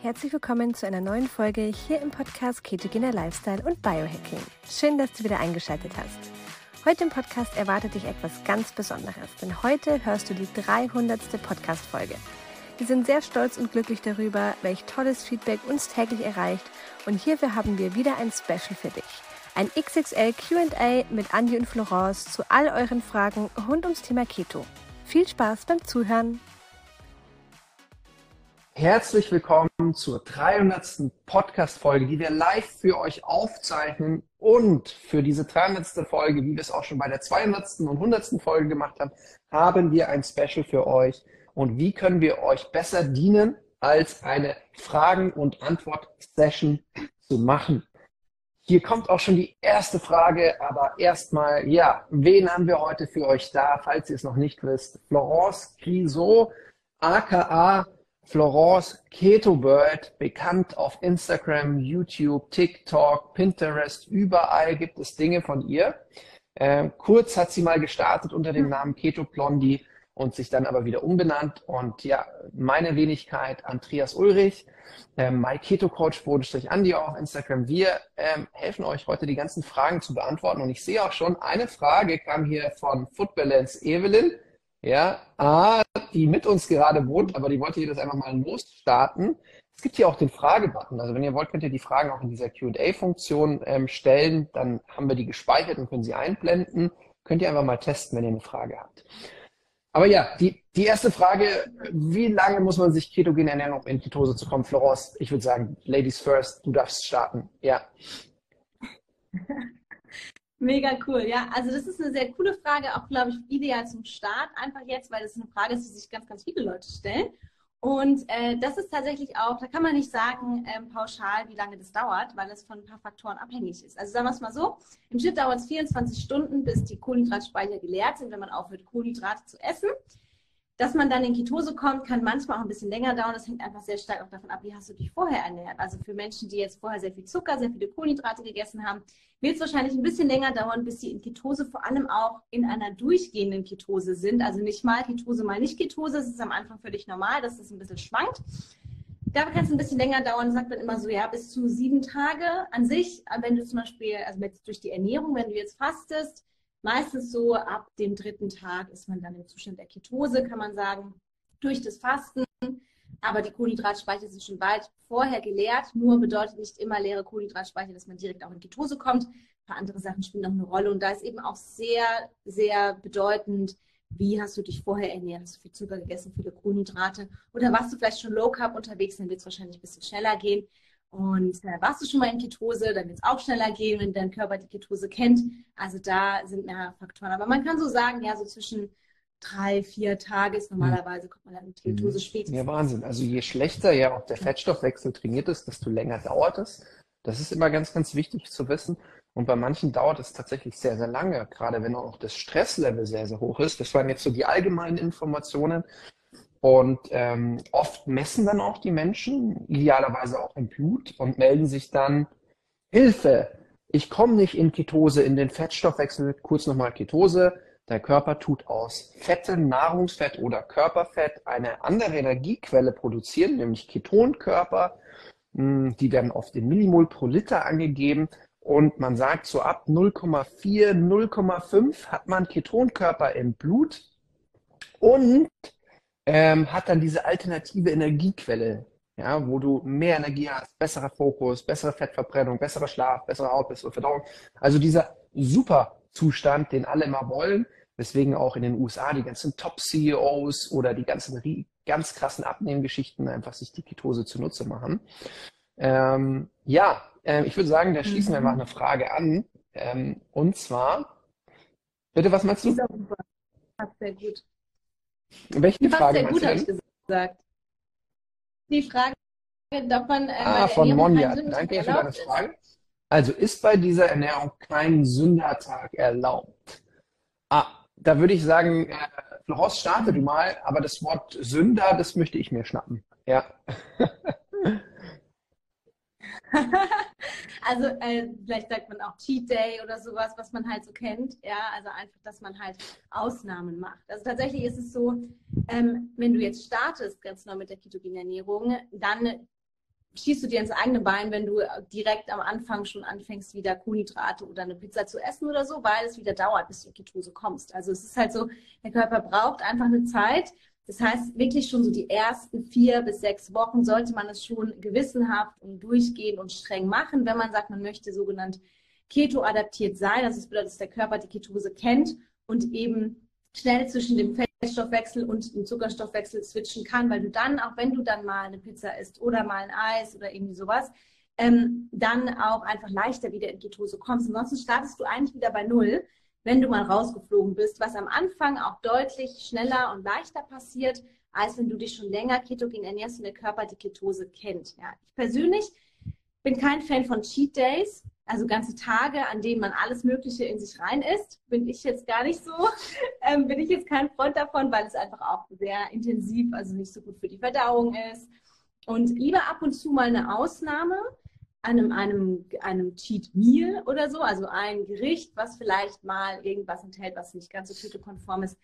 Herzlich willkommen zu einer neuen Folge hier im Podcast Ketogener Lifestyle und Biohacking. Schön, dass du wieder eingeschaltet hast. Heute im Podcast erwartet dich etwas ganz Besonderes, denn heute hörst du die 300. Podcast-Folge. Wir sind sehr stolz und glücklich darüber, welch tolles Feedback uns täglich erreicht und hierfür haben wir wieder ein Special für dich. Ein XXL QA mit Andy und Florence zu all euren Fragen rund ums Thema Keto. Viel Spaß beim Zuhören! Herzlich willkommen zur 300. Podcast-Folge, die wir live für euch aufzeichnen. Und für diese 300. Folge, wie wir es auch schon bei der 200. und 100. Folge gemacht haben, haben wir ein Special für euch. Und wie können wir euch besser dienen, als eine Fragen- und Antwort-Session zu machen? Hier kommt auch schon die erste Frage, aber erstmal, ja, wen haben wir heute für euch da, falls ihr es noch nicht wisst? Florence Grisot, aka Florence Keto Bird, bekannt auf Instagram, YouTube, TikTok, Pinterest, überall gibt es Dinge von ihr. Ähm, kurz hat sie mal gestartet unter dem Namen Keto Blondie und sich dann aber wieder umbenannt. Und ja, meine Wenigkeit, Andreas Ulrich, ähm, My Keto Coach, Bodenstrich Andi auf Instagram. Wir ähm, helfen euch heute die ganzen Fragen zu beantworten. Und ich sehe auch schon, eine Frage kam hier von Footbalance Evelyn ja, A, die mit uns gerade wohnt, aber die wollte hier das einfach mal losstarten. Es gibt hier auch den Fragebutton. Also wenn ihr wollt, könnt ihr die Fragen auch in dieser Q&A-Funktion ähm, stellen. Dann haben wir die gespeichert und können sie einblenden. Könnt ihr einfach mal testen, wenn ihr eine Frage habt. Aber ja, die, die erste Frage, wie lange muss man sich ketogen ernähren, um in Ketose zu kommen? Florence, ich würde sagen, Ladies first, du darfst starten. Ja. Mega cool, ja. Also das ist eine sehr coole Frage, auch glaube ich ideal zum Start, einfach jetzt, weil das eine Frage ist, die sich ganz, ganz viele Leute stellen. Und äh, das ist tatsächlich auch, da kann man nicht sagen ähm, pauschal, wie lange das dauert, weil es von ein paar Faktoren abhängig ist. Also sagen wir es mal so, im Schnitt dauert es 24 Stunden, bis die Kohlenhydratspeicher geleert sind, wenn man aufhört, Kohlenhydrate zu essen. Dass man dann in Ketose kommt, kann manchmal auch ein bisschen länger dauern. Das hängt einfach sehr stark auch davon ab, wie hast du dich vorher ernährt. Also für Menschen, die jetzt vorher sehr viel Zucker, sehr viele Kohlenhydrate gegessen haben, wird es wahrscheinlich ein bisschen länger dauern, bis sie in Ketose vor allem auch in einer durchgehenden Ketose sind. Also nicht mal Ketose, mal nicht Ketose. Das ist am Anfang völlig normal, dass das ein bisschen schwankt. Da kann es ein bisschen länger dauern, sagt man immer so, ja, bis zu sieben Tage an sich. Wenn du zum Beispiel, also durch die Ernährung, wenn du jetzt fastest, Meistens so ab dem dritten Tag ist man dann im Zustand der Ketose, kann man sagen, durch das Fasten. Aber die Kohlenhydratspeicher sind schon weit vorher geleert. Nur bedeutet nicht immer leere Kohlenhydratspeicher, dass man direkt auch in Ketose kommt. Ein paar andere Sachen spielen noch eine Rolle. Und da ist eben auch sehr, sehr bedeutend, wie hast du dich vorher ernährt? Hast du viel Zucker gegessen, viele Kohlenhydrate? Oder warst du vielleicht schon Low Carb unterwegs? Dann wird es wahrscheinlich ein bisschen schneller gehen. Und äh, warst du schon mal in Ketose, dann wird es auch schneller gehen, wenn dein Körper die Ketose kennt. Also da sind mehr Faktoren. Aber man kann so sagen, ja, so zwischen drei, vier Tage ist normalerweise, kommt man dann in Ketose mhm. spätestens. Ja, Wahnsinn. Also je schlechter ja auch der Fettstoffwechsel trainiert ist, desto länger dauert es. Das ist immer ganz, ganz wichtig zu wissen. Und bei manchen dauert es tatsächlich sehr, sehr lange, gerade wenn auch das Stresslevel sehr, sehr hoch ist. Das waren jetzt so die allgemeinen Informationen. Und ähm, oft messen dann auch die Menschen, idealerweise auch im Blut, und melden sich dann, Hilfe, ich komme nicht in Ketose, in den Fettstoffwechsel, kurz nochmal Ketose. Der Körper tut aus Fette, Nahrungsfett oder Körperfett eine andere Energiequelle produzieren, nämlich Ketonkörper. Hm, die werden oft in Millimol pro Liter angegeben. Und man sagt, so ab 0,4, 0,5 hat man Ketonkörper im Blut. Und ähm, hat dann diese alternative Energiequelle, ja, wo du mehr Energie hast, besserer Fokus, bessere Fettverbrennung, besserer Schlaf, bessere Haut, bessere Verdauung. Also dieser super Zustand, den alle immer wollen, weswegen auch in den USA die ganzen Top-CEOs oder die ganzen ganz krassen Abnehmgeschichten einfach sich die Ketose zunutze machen. Ähm, ja, äh, ich würde sagen, da schließen wir mhm. mal eine Frage an. Ähm, und zwar, bitte, was meinst du? Sehr gut. Welche die Frage sehr gut, habe ich gesagt. Die Frage, ob man äh, ah, von Monja. Danke für deine Frage. Also ist bei dieser Ernährung kein Sündertag erlaubt? Ah, da würde ich sagen, äh, Florence, starte du mal, aber das Wort Sünder, das möchte ich mir schnappen. Ja. also äh, vielleicht sagt man auch Cheat Day oder sowas, was man halt so kennt. Ja, also einfach, dass man halt Ausnahmen macht. Also tatsächlich ist es so, ähm, wenn du jetzt startest ganz neu mit der ketogenen Ernährung, dann schießt du dir ins eigene Bein, wenn du direkt am Anfang schon anfängst, wieder Kohlenhydrate oder eine Pizza zu essen oder so, weil es wieder dauert, bis du in Ketose kommst. Also es ist halt so, der Körper braucht einfach eine Zeit. Das heißt, wirklich schon so die ersten vier bis sechs Wochen sollte man es schon gewissenhaft und durchgehend und streng machen, wenn man sagt, man möchte sogenannt Keto-adaptiert sein. Das bedeutet, dass der Körper die Ketose kennt und eben schnell zwischen dem Fettstoffwechsel und dem Zuckerstoffwechsel switchen kann, weil du dann, auch wenn du dann mal eine Pizza isst oder mal ein Eis oder irgendwie sowas, ähm, dann auch einfach leichter wieder in Ketose kommst. Ansonsten startest du eigentlich wieder bei Null, wenn du mal rausgeflogen bist, was am Anfang auch deutlich schneller und leichter passiert, als wenn du dich schon länger ketogen ernährst und der Körper die Ketose kennt. Ja. Ich persönlich bin kein Fan von Cheat Days, also ganze Tage, an denen man alles Mögliche in sich rein isst, bin ich jetzt gar nicht so. Ähm, bin ich jetzt kein Freund davon, weil es einfach auch sehr intensiv, also nicht so gut für die Verdauung ist. Und lieber ab und zu mal eine Ausnahme, einem, einem, einem Cheat Meal oder so, also ein Gericht, was vielleicht mal irgendwas enthält, was nicht ganz so ketokonform ist.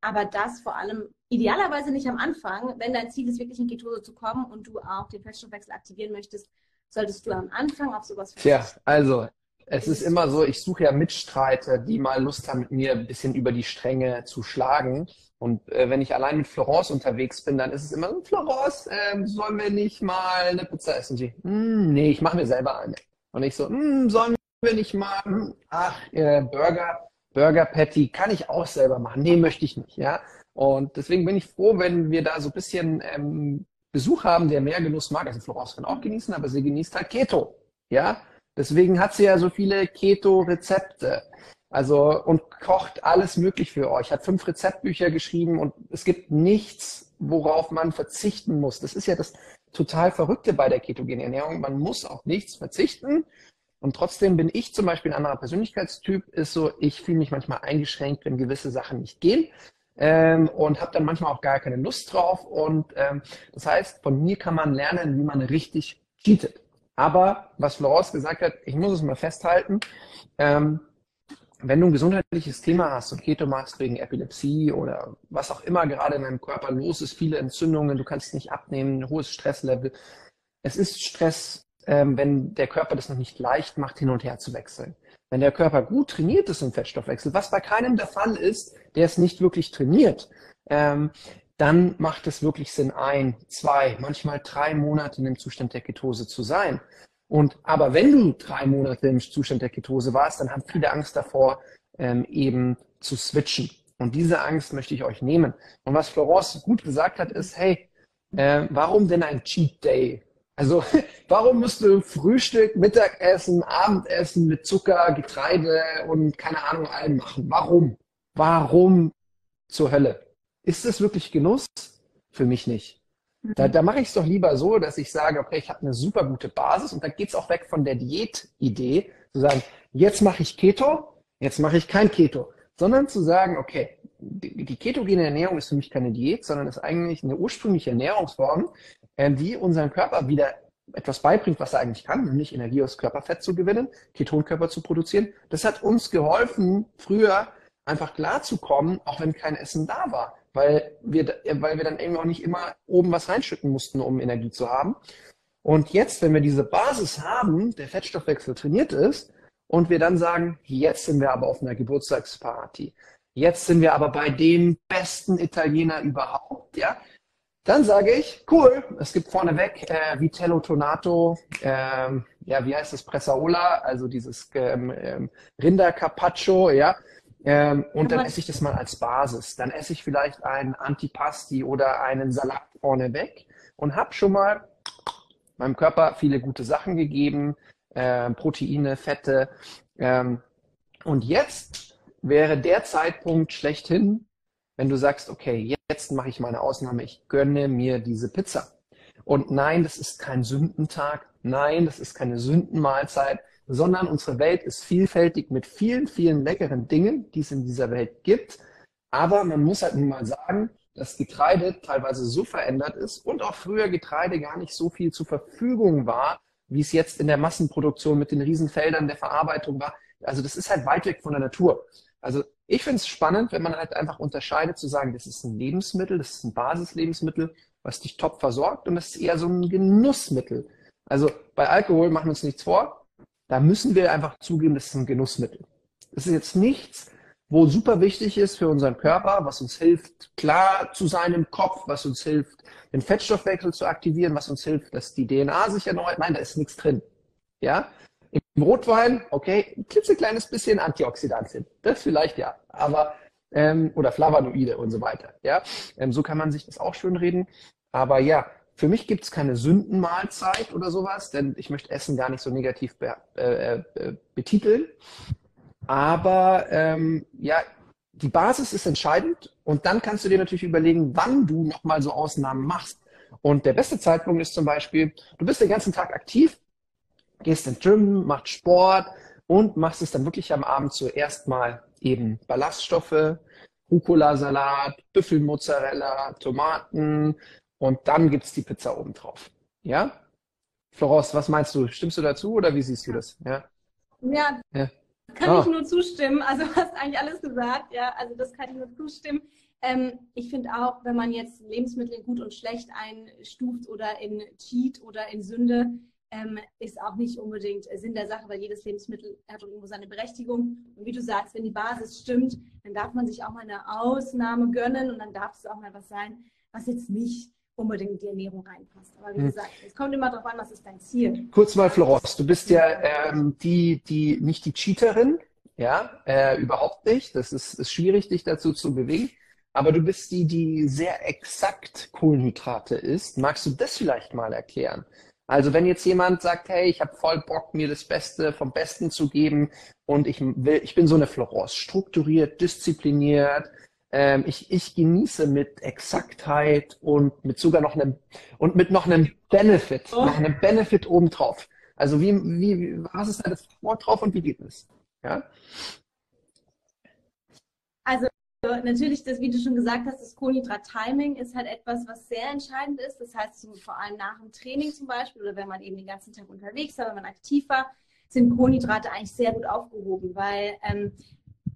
Aber das vor allem idealerweise nicht am Anfang, wenn dein Ziel ist, wirklich in Ketose zu kommen und du auch den Fettstoffwechsel aktivieren möchtest, solltest du am Anfang auf sowas verzichten. Tja, also es ist immer so, ich suche ja Mitstreiter, die mal Lust haben, mit mir ein bisschen über die Stränge zu schlagen. Und äh, wenn ich allein mit Florence unterwegs bin, dann ist es immer so, Florence, äh, sollen wir nicht mal eine Pizza essen? Sie, hm, nee, ich mache mir selber eine. Und ich so, hm, sollen wir nicht mal, hm, ach, äh, Burger, Burger Patty kann ich auch selber machen. Nee, möchte ich nicht, ja. Und deswegen bin ich froh, wenn wir da so ein bisschen ähm, Besuch haben, der mehr Genuss mag. Also Florence kann auch genießen, aber sie genießt halt Keto, ja. Deswegen hat sie ja so viele Keto-Rezepte. Also und kocht alles möglich für euch. Hat fünf Rezeptbücher geschrieben und es gibt nichts, worauf man verzichten muss. Das ist ja das total Verrückte bei der ketogenen Ernährung. Man muss auf nichts verzichten. Und trotzdem bin ich zum Beispiel ein anderer Persönlichkeitstyp, ist so, ich fühle mich manchmal eingeschränkt, wenn gewisse Sachen nicht gehen. Ähm, und habe dann manchmal auch gar keine Lust drauf. Und ähm, das heißt, von mir kann man lernen, wie man richtig cheatet. Aber was Florence gesagt hat, ich muss es mal festhalten, ähm, wenn du ein gesundheitliches Thema hast und Keto machst wegen Epilepsie oder was auch immer gerade in deinem Körper los ist, viele Entzündungen, du kannst nicht abnehmen, ein hohes Stresslevel. Es ist Stress, ähm, wenn der Körper das noch nicht leicht macht, hin und her zu wechseln. Wenn der Körper gut trainiert ist im Fettstoffwechsel, was bei keinem der Fall ist, der es nicht wirklich trainiert, ähm, dann macht es wirklich Sinn, ein, zwei, manchmal drei Monate in dem Zustand der Ketose zu sein. Und aber wenn du drei Monate im Zustand der Ketose warst, dann haben viele Angst davor, ähm, eben zu switchen. Und diese Angst möchte ich euch nehmen. Und was Florence gut gesagt hat, ist, hey, äh, warum denn ein Cheat Day? Also warum musst du Frühstück, Mittagessen, Abendessen mit Zucker, Getreide und keine Ahnung allem machen? Warum? Warum zur Hölle? Ist das wirklich Genuss? Für mich nicht. Da, da mache ich es doch lieber so, dass ich sage, okay, ich habe eine super gute Basis und da geht es auch weg von der Diät-Idee, zu sagen, jetzt mache ich Keto, jetzt mache ich kein Keto, sondern zu sagen, okay, die, die ketogene Ernährung ist für mich keine Diät, sondern ist eigentlich eine ursprüngliche Ernährungsform, äh, die unseren Körper wieder etwas beibringt, was er eigentlich kann, nämlich Energie aus Körperfett zu gewinnen, Ketonkörper zu produzieren. Das hat uns geholfen, früher einfach klarzukommen, auch wenn kein Essen da war weil wir, weil wir dann eben auch nicht immer oben was reinschütten mussten, um Energie zu haben. Und jetzt, wenn wir diese Basis haben, der Fettstoffwechsel trainiert ist, und wir dann sagen, jetzt sind wir aber auf einer Geburtstagsparty, jetzt sind wir aber bei dem besten Italiener überhaupt, ja, dann sage ich, cool, es gibt vorneweg äh, Vitello Tonato, ähm, ja, wie heißt das, Pressaola, also dieses ähm, ähm, Rinder Carpaccio, ja, ähm, und dann esse ich das mal als Basis. Dann esse ich vielleicht einen Antipasti oder einen Salat vorneweg und habe schon mal meinem Körper viele gute Sachen gegeben, äh, Proteine, Fette. Ähm, und jetzt wäre der Zeitpunkt schlechthin, wenn du sagst, okay, jetzt mache ich meine Ausnahme, ich gönne mir diese Pizza. Und nein, das ist kein Sündentag. Nein, das ist keine Sündenmahlzeit sondern unsere Welt ist vielfältig mit vielen, vielen leckeren Dingen, die es in dieser Welt gibt. Aber man muss halt nun mal sagen, dass Getreide teilweise so verändert ist und auch früher Getreide gar nicht so viel zur Verfügung war, wie es jetzt in der Massenproduktion mit den Riesenfeldern der Verarbeitung war. Also das ist halt weit weg von der Natur. Also ich finde es spannend, wenn man halt einfach unterscheidet, zu sagen, das ist ein Lebensmittel, das ist ein Basislebensmittel, was dich top versorgt und das ist eher so ein Genussmittel. Also bei Alkohol machen wir uns nichts vor. Da müssen wir einfach zugeben, das ist ein Genussmittel. Das ist jetzt nichts, wo super wichtig ist für unseren Körper, was uns hilft, klar zu sein im Kopf, was uns hilft, den Fettstoffwechsel zu aktivieren, was uns hilft, dass die DNA sich erneuert. Nein, da ist nichts drin. Ja? Im Rotwein, okay, ein klitzekleines bisschen Antioxidantien. Das vielleicht ja. Aber, ähm, oder Flavonoide und so weiter. Ja? Ähm, so kann man sich das auch schön reden. Aber ja, für mich gibt es keine Sündenmahlzeit oder sowas, denn ich möchte Essen gar nicht so negativ be äh, äh, betiteln. Aber ähm, ja, die Basis ist entscheidend und dann kannst du dir natürlich überlegen, wann du nochmal so Ausnahmen machst. Und der beste Zeitpunkt ist zum Beispiel, du bist den ganzen Tag aktiv, gehst ins Gym, machst Sport und machst es dann wirklich am Abend zuerst mal eben Ballaststoffe, Rucola-Salat, Büffelmozzarella, Tomaten und dann gibt's die Pizza obendrauf. Ja? Florence, was meinst du? Stimmst du dazu oder wie siehst du das? Ja, ja, ja. kann ah. ich nur zustimmen. Also du hast eigentlich alles gesagt. Ja, also das kann ich nur zustimmen. Ähm, ich finde auch, wenn man jetzt Lebensmittel gut und schlecht einstuft oder in Cheat oder in Sünde, ähm, ist auch nicht unbedingt Sinn der Sache, weil jedes Lebensmittel hat irgendwo seine Berechtigung. Und wie du sagst, wenn die Basis stimmt, dann darf man sich auch mal eine Ausnahme gönnen und dann darf es auch mal was sein, was jetzt nicht unbedingt in die Ernährung reinpasst. Aber wie hm. gesagt, es kommt immer darauf an, was ist dein Ziel. Kurz mal, Florence, du bist ja ähm, die, die, nicht die Cheaterin, ja, äh, überhaupt nicht. Das ist, ist schwierig, dich dazu zu bewegen. Aber du bist die, die sehr exakt Kohlenhydrate isst. Magst du das vielleicht mal erklären? Also wenn jetzt jemand sagt, hey, ich habe voll Bock, mir das Beste vom Besten zu geben und ich will, ich bin so eine Florence, strukturiert, diszipliniert, ähm, ich, ich genieße mit Exaktheit und mit sogar noch einem und mit noch einem Benefit, oh. noch einem Benefit obendrauf. Also wie, wie, was ist da das Wort drauf und wie geht es? Ja? Also natürlich, das, wie du schon gesagt hast, das Kohlenhydrat-Timing ist halt etwas, was sehr entscheidend ist. Das heißt, so vor allem nach dem Training zum Beispiel oder wenn man eben den ganzen Tag unterwegs war, wenn man aktiv war, sind Kohlenhydrate eigentlich sehr gut aufgehoben, weil ähm,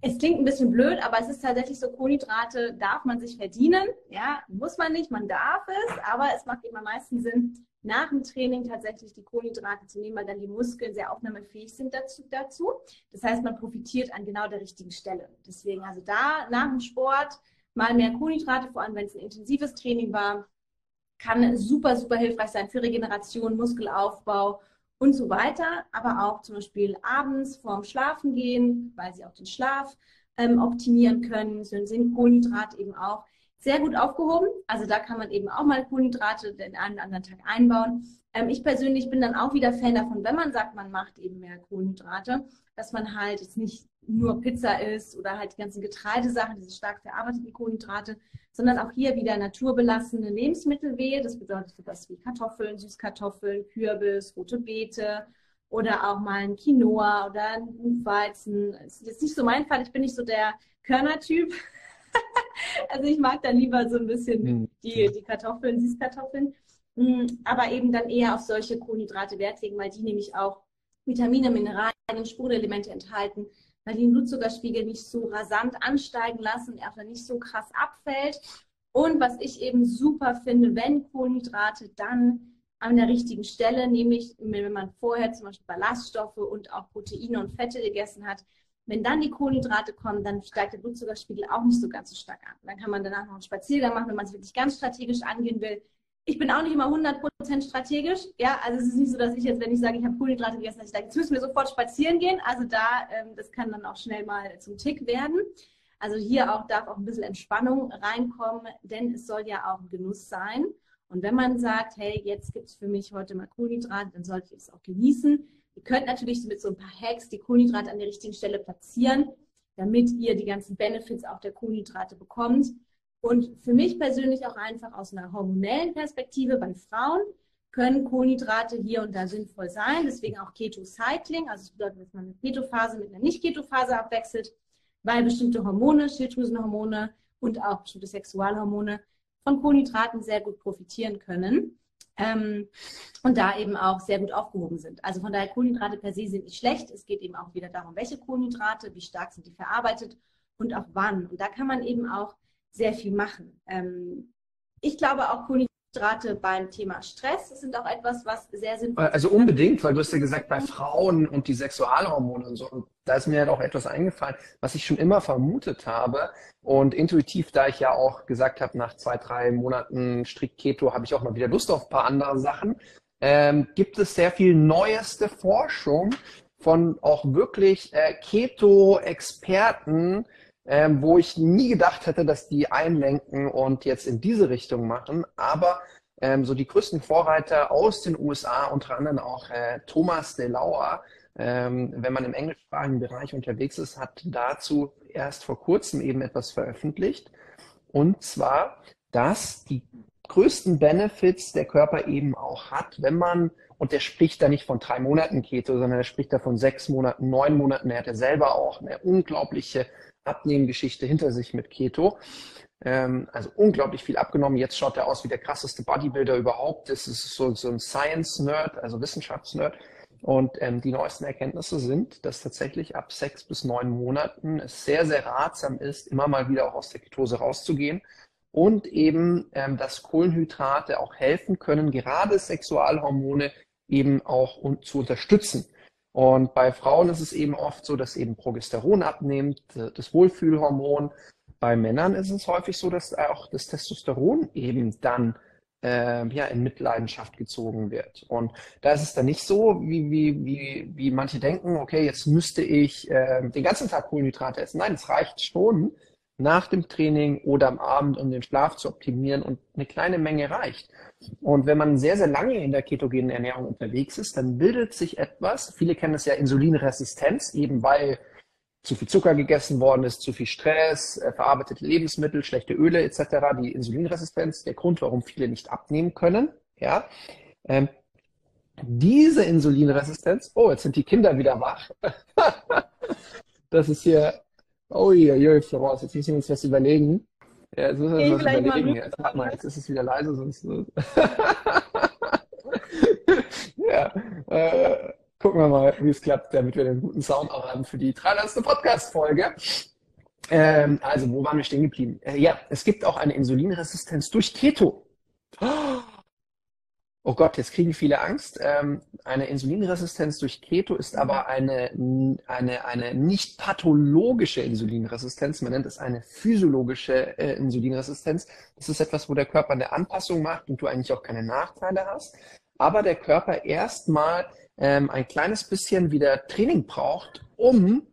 es klingt ein bisschen blöd, aber es ist tatsächlich so, Kohlenhydrate darf man sich verdienen. Ja, muss man nicht, man darf es, aber es macht eben am meisten Sinn, nach dem Training tatsächlich die Kohlenhydrate zu nehmen, weil dann die Muskeln sehr aufnahmefähig sind dazu. dazu. Das heißt, man profitiert an genau der richtigen Stelle. Deswegen also da nach dem Sport mal mehr Kohlenhydrate, vor allem wenn es ein intensives Training war, kann super, super hilfreich sein für Regeneration, Muskelaufbau und so weiter, aber auch zum Beispiel abends vorm Schlafen gehen, weil sie auch den Schlaf ähm, optimieren können, sind Kohlenhydrate eben auch sehr gut aufgehoben. Also da kann man eben auch mal Kohlenhydrate den einen oder anderen Tag einbauen. Ähm, ich persönlich bin dann auch wieder Fan davon, wenn man sagt, man macht eben mehr Kohlenhydrate, dass man halt jetzt nicht nur Pizza isst oder halt die ganzen Getreidesachen, diese stark verarbeiteten Kohlenhydrate, sondern auch hier wieder naturbelassene Lebensmittel wählt. Das bedeutet sowas wie Kartoffeln, Süßkartoffeln, Kürbis, rote Beete oder auch mal ein Quinoa oder ein Buchweizen. Das ist jetzt nicht so mein Fall. Ich bin nicht so der Körnertyp. also ich mag dann lieber so ein bisschen hm. die, die Kartoffeln, Süßkartoffeln. Hm, aber eben dann eher auf solche Kohlenhydrate Wert legen, weil die nämlich auch Vitamine, Mineralien, Spurenelemente enthalten, weil die den Blutzuckerspiegel nicht so rasant ansteigen lassen, er einfach nicht so krass abfällt. Und was ich eben super finde, wenn Kohlenhydrate dann an der richtigen Stelle, nämlich wenn man vorher zum Beispiel Ballaststoffe und auch Proteine und Fette gegessen hat, wenn dann die Kohlenhydrate kommen, dann steigt der Blutzuckerspiegel auch nicht so ganz so stark an. Dann kann man danach noch einen Spaziergang machen, wenn man es wirklich ganz strategisch angehen will. Ich bin auch nicht immer 100% strategisch. Ja, also es ist nicht so, dass ich jetzt, wenn ich sage, ich habe Kohlenhydrate gegessen, dass ich sage, jetzt müssen wir sofort spazieren gehen. Also da, ähm, das kann dann auch schnell mal zum Tick werden. Also hier auch darf auch ein bisschen Entspannung reinkommen, denn es soll ja auch ein Genuss sein. Und wenn man sagt, hey, jetzt gibt es für mich heute mal Kohlenhydrate, dann sollte ich es auch genießen. Ihr könnt natürlich mit so ein paar Hacks die Kohlenhydrate an der richtigen Stelle platzieren, damit ihr die ganzen Benefits auch der Kohlenhydrate bekommt. Und für mich persönlich auch einfach aus einer hormonellen Perspektive bei Frauen können Kohlenhydrate hier und da sinnvoll sein. Deswegen auch Keto-Cycling, also es bedeutet, dass man eine Ketophase mit einer Nicht-Ketophase abwechselt, weil bestimmte Hormone, Schilddrüsenhormone und auch bestimmte Sexualhormone von Kohlenhydraten sehr gut profitieren können ähm, und da eben auch sehr gut aufgehoben sind. Also von daher Kohlenhydrate per se sind nicht schlecht. Es geht eben auch wieder darum, welche Kohlenhydrate, wie stark sind die verarbeitet und auch wann. Und da kann man eben auch sehr viel machen. Ähm, ich glaube auch, Kohlenhydrate beim Thema Stress sind auch etwas, was sehr sinnvoll ist. Also unbedingt, weil du hast ja gesagt, bei Frauen und die Sexualhormone und so, und da ist mir halt auch etwas eingefallen, was ich schon immer vermutet habe. Und intuitiv, da ich ja auch gesagt habe, nach zwei, drei Monaten strikt Keto habe ich auch mal wieder Lust auf ein paar andere Sachen, ähm, gibt es sehr viel neueste Forschung von auch wirklich äh, Keto-Experten, ähm, wo ich nie gedacht hätte, dass die einlenken und jetzt in diese Richtung machen. Aber ähm, so die größten Vorreiter aus den USA, unter anderem auch äh, Thomas DeLauer, ähm, wenn man im englischsprachigen Bereich unterwegs ist, hat dazu erst vor kurzem eben etwas veröffentlicht. Und zwar, dass die größten Benefits der Körper eben auch hat, wenn man, und der spricht da nicht von drei Monaten Keto, sondern er spricht da von sechs Monaten, neun Monaten. Er hatte selber auch eine unglaubliche Abnehmgeschichte hinter sich mit Keto. Ähm, also unglaublich viel abgenommen. Jetzt schaut er aus wie der krasseste Bodybuilder überhaupt. Das ist so, so ein Science-Nerd, also Wissenschafts-Nerd. Und ähm, die neuesten Erkenntnisse sind, dass tatsächlich ab sechs bis neun Monaten es sehr, sehr ratsam ist, immer mal wieder auch aus der Ketose rauszugehen. Und eben, ähm, dass Kohlenhydrate auch helfen können, gerade Sexualhormone eben auch un zu unterstützen. Und bei Frauen ist es eben oft so, dass eben Progesteron abnimmt, das Wohlfühlhormon. Bei Männern ist es häufig so, dass auch das Testosteron eben dann äh, ja, in Mitleidenschaft gezogen wird. Und da ist es dann nicht so, wie, wie, wie, wie manche denken, okay, jetzt müsste ich äh, den ganzen Tag Kohlenhydrate essen. Nein, es reicht schon nach dem Training oder am Abend, um den Schlaf zu optimieren und eine kleine Menge reicht. Und wenn man sehr, sehr lange in der ketogenen Ernährung unterwegs ist, dann bildet sich etwas, viele kennen es ja Insulinresistenz, eben weil zu viel Zucker gegessen worden ist, zu viel Stress, äh, verarbeitete Lebensmittel, schlechte Öle etc., die Insulinresistenz, der Grund, warum viele nicht abnehmen können. Ja, ähm, diese Insulinresistenz, oh, jetzt sind die Kinder wieder wach. das ist hier, oh je, Florence, jetzt müssen wir uns was überlegen. Ja, jetzt müssen wir uns was überlegen. Jetzt, warte mal, jetzt ist es wieder leise, sonst. ja, äh, gucken wir mal, wie es klappt, damit wir den guten Sound auch haben für die 300. Podcast-Folge. Ähm, also, wo waren wir stehen geblieben? Äh, ja, es gibt auch eine Insulinresistenz durch Keto. Oh Gott, jetzt kriegen viele Angst. Ähm, eine Insulinresistenz durch Keto ist aber eine, eine, eine nicht pathologische Insulinresistenz. Man nennt es eine physiologische äh, Insulinresistenz. Das ist etwas, wo der Körper eine Anpassung macht und du eigentlich auch keine Nachteile hast. Aber der Körper erstmal ähm, ein kleines bisschen wieder Training braucht, um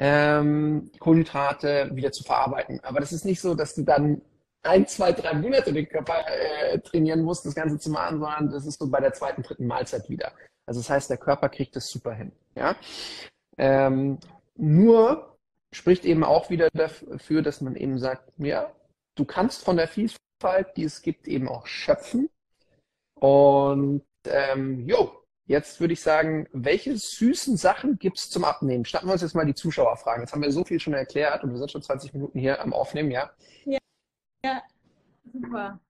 ähm, Kohlenhydrate wieder zu verarbeiten. Aber das ist nicht so, dass du dann ein, zwei, drei Monate den Körper äh, trainieren musst, das Ganze zu machen, sondern das ist so bei der zweiten, dritten Mahlzeit wieder. Also das heißt, der Körper kriegt das super hin. Ja? Ähm, nur spricht eben auch wieder dafür, dass man eben sagt, ja, du kannst von der Vielfalt, die es gibt, eben auch schöpfen. Und ähm, jo, Jetzt würde ich sagen, welche süßen Sachen gibt es zum Abnehmen? Starten wir uns jetzt mal die Zuschauerfragen. Jetzt haben wir so viel schon erklärt und wir sind schon 20 Minuten hier am Aufnehmen, ja? Ja, ja super.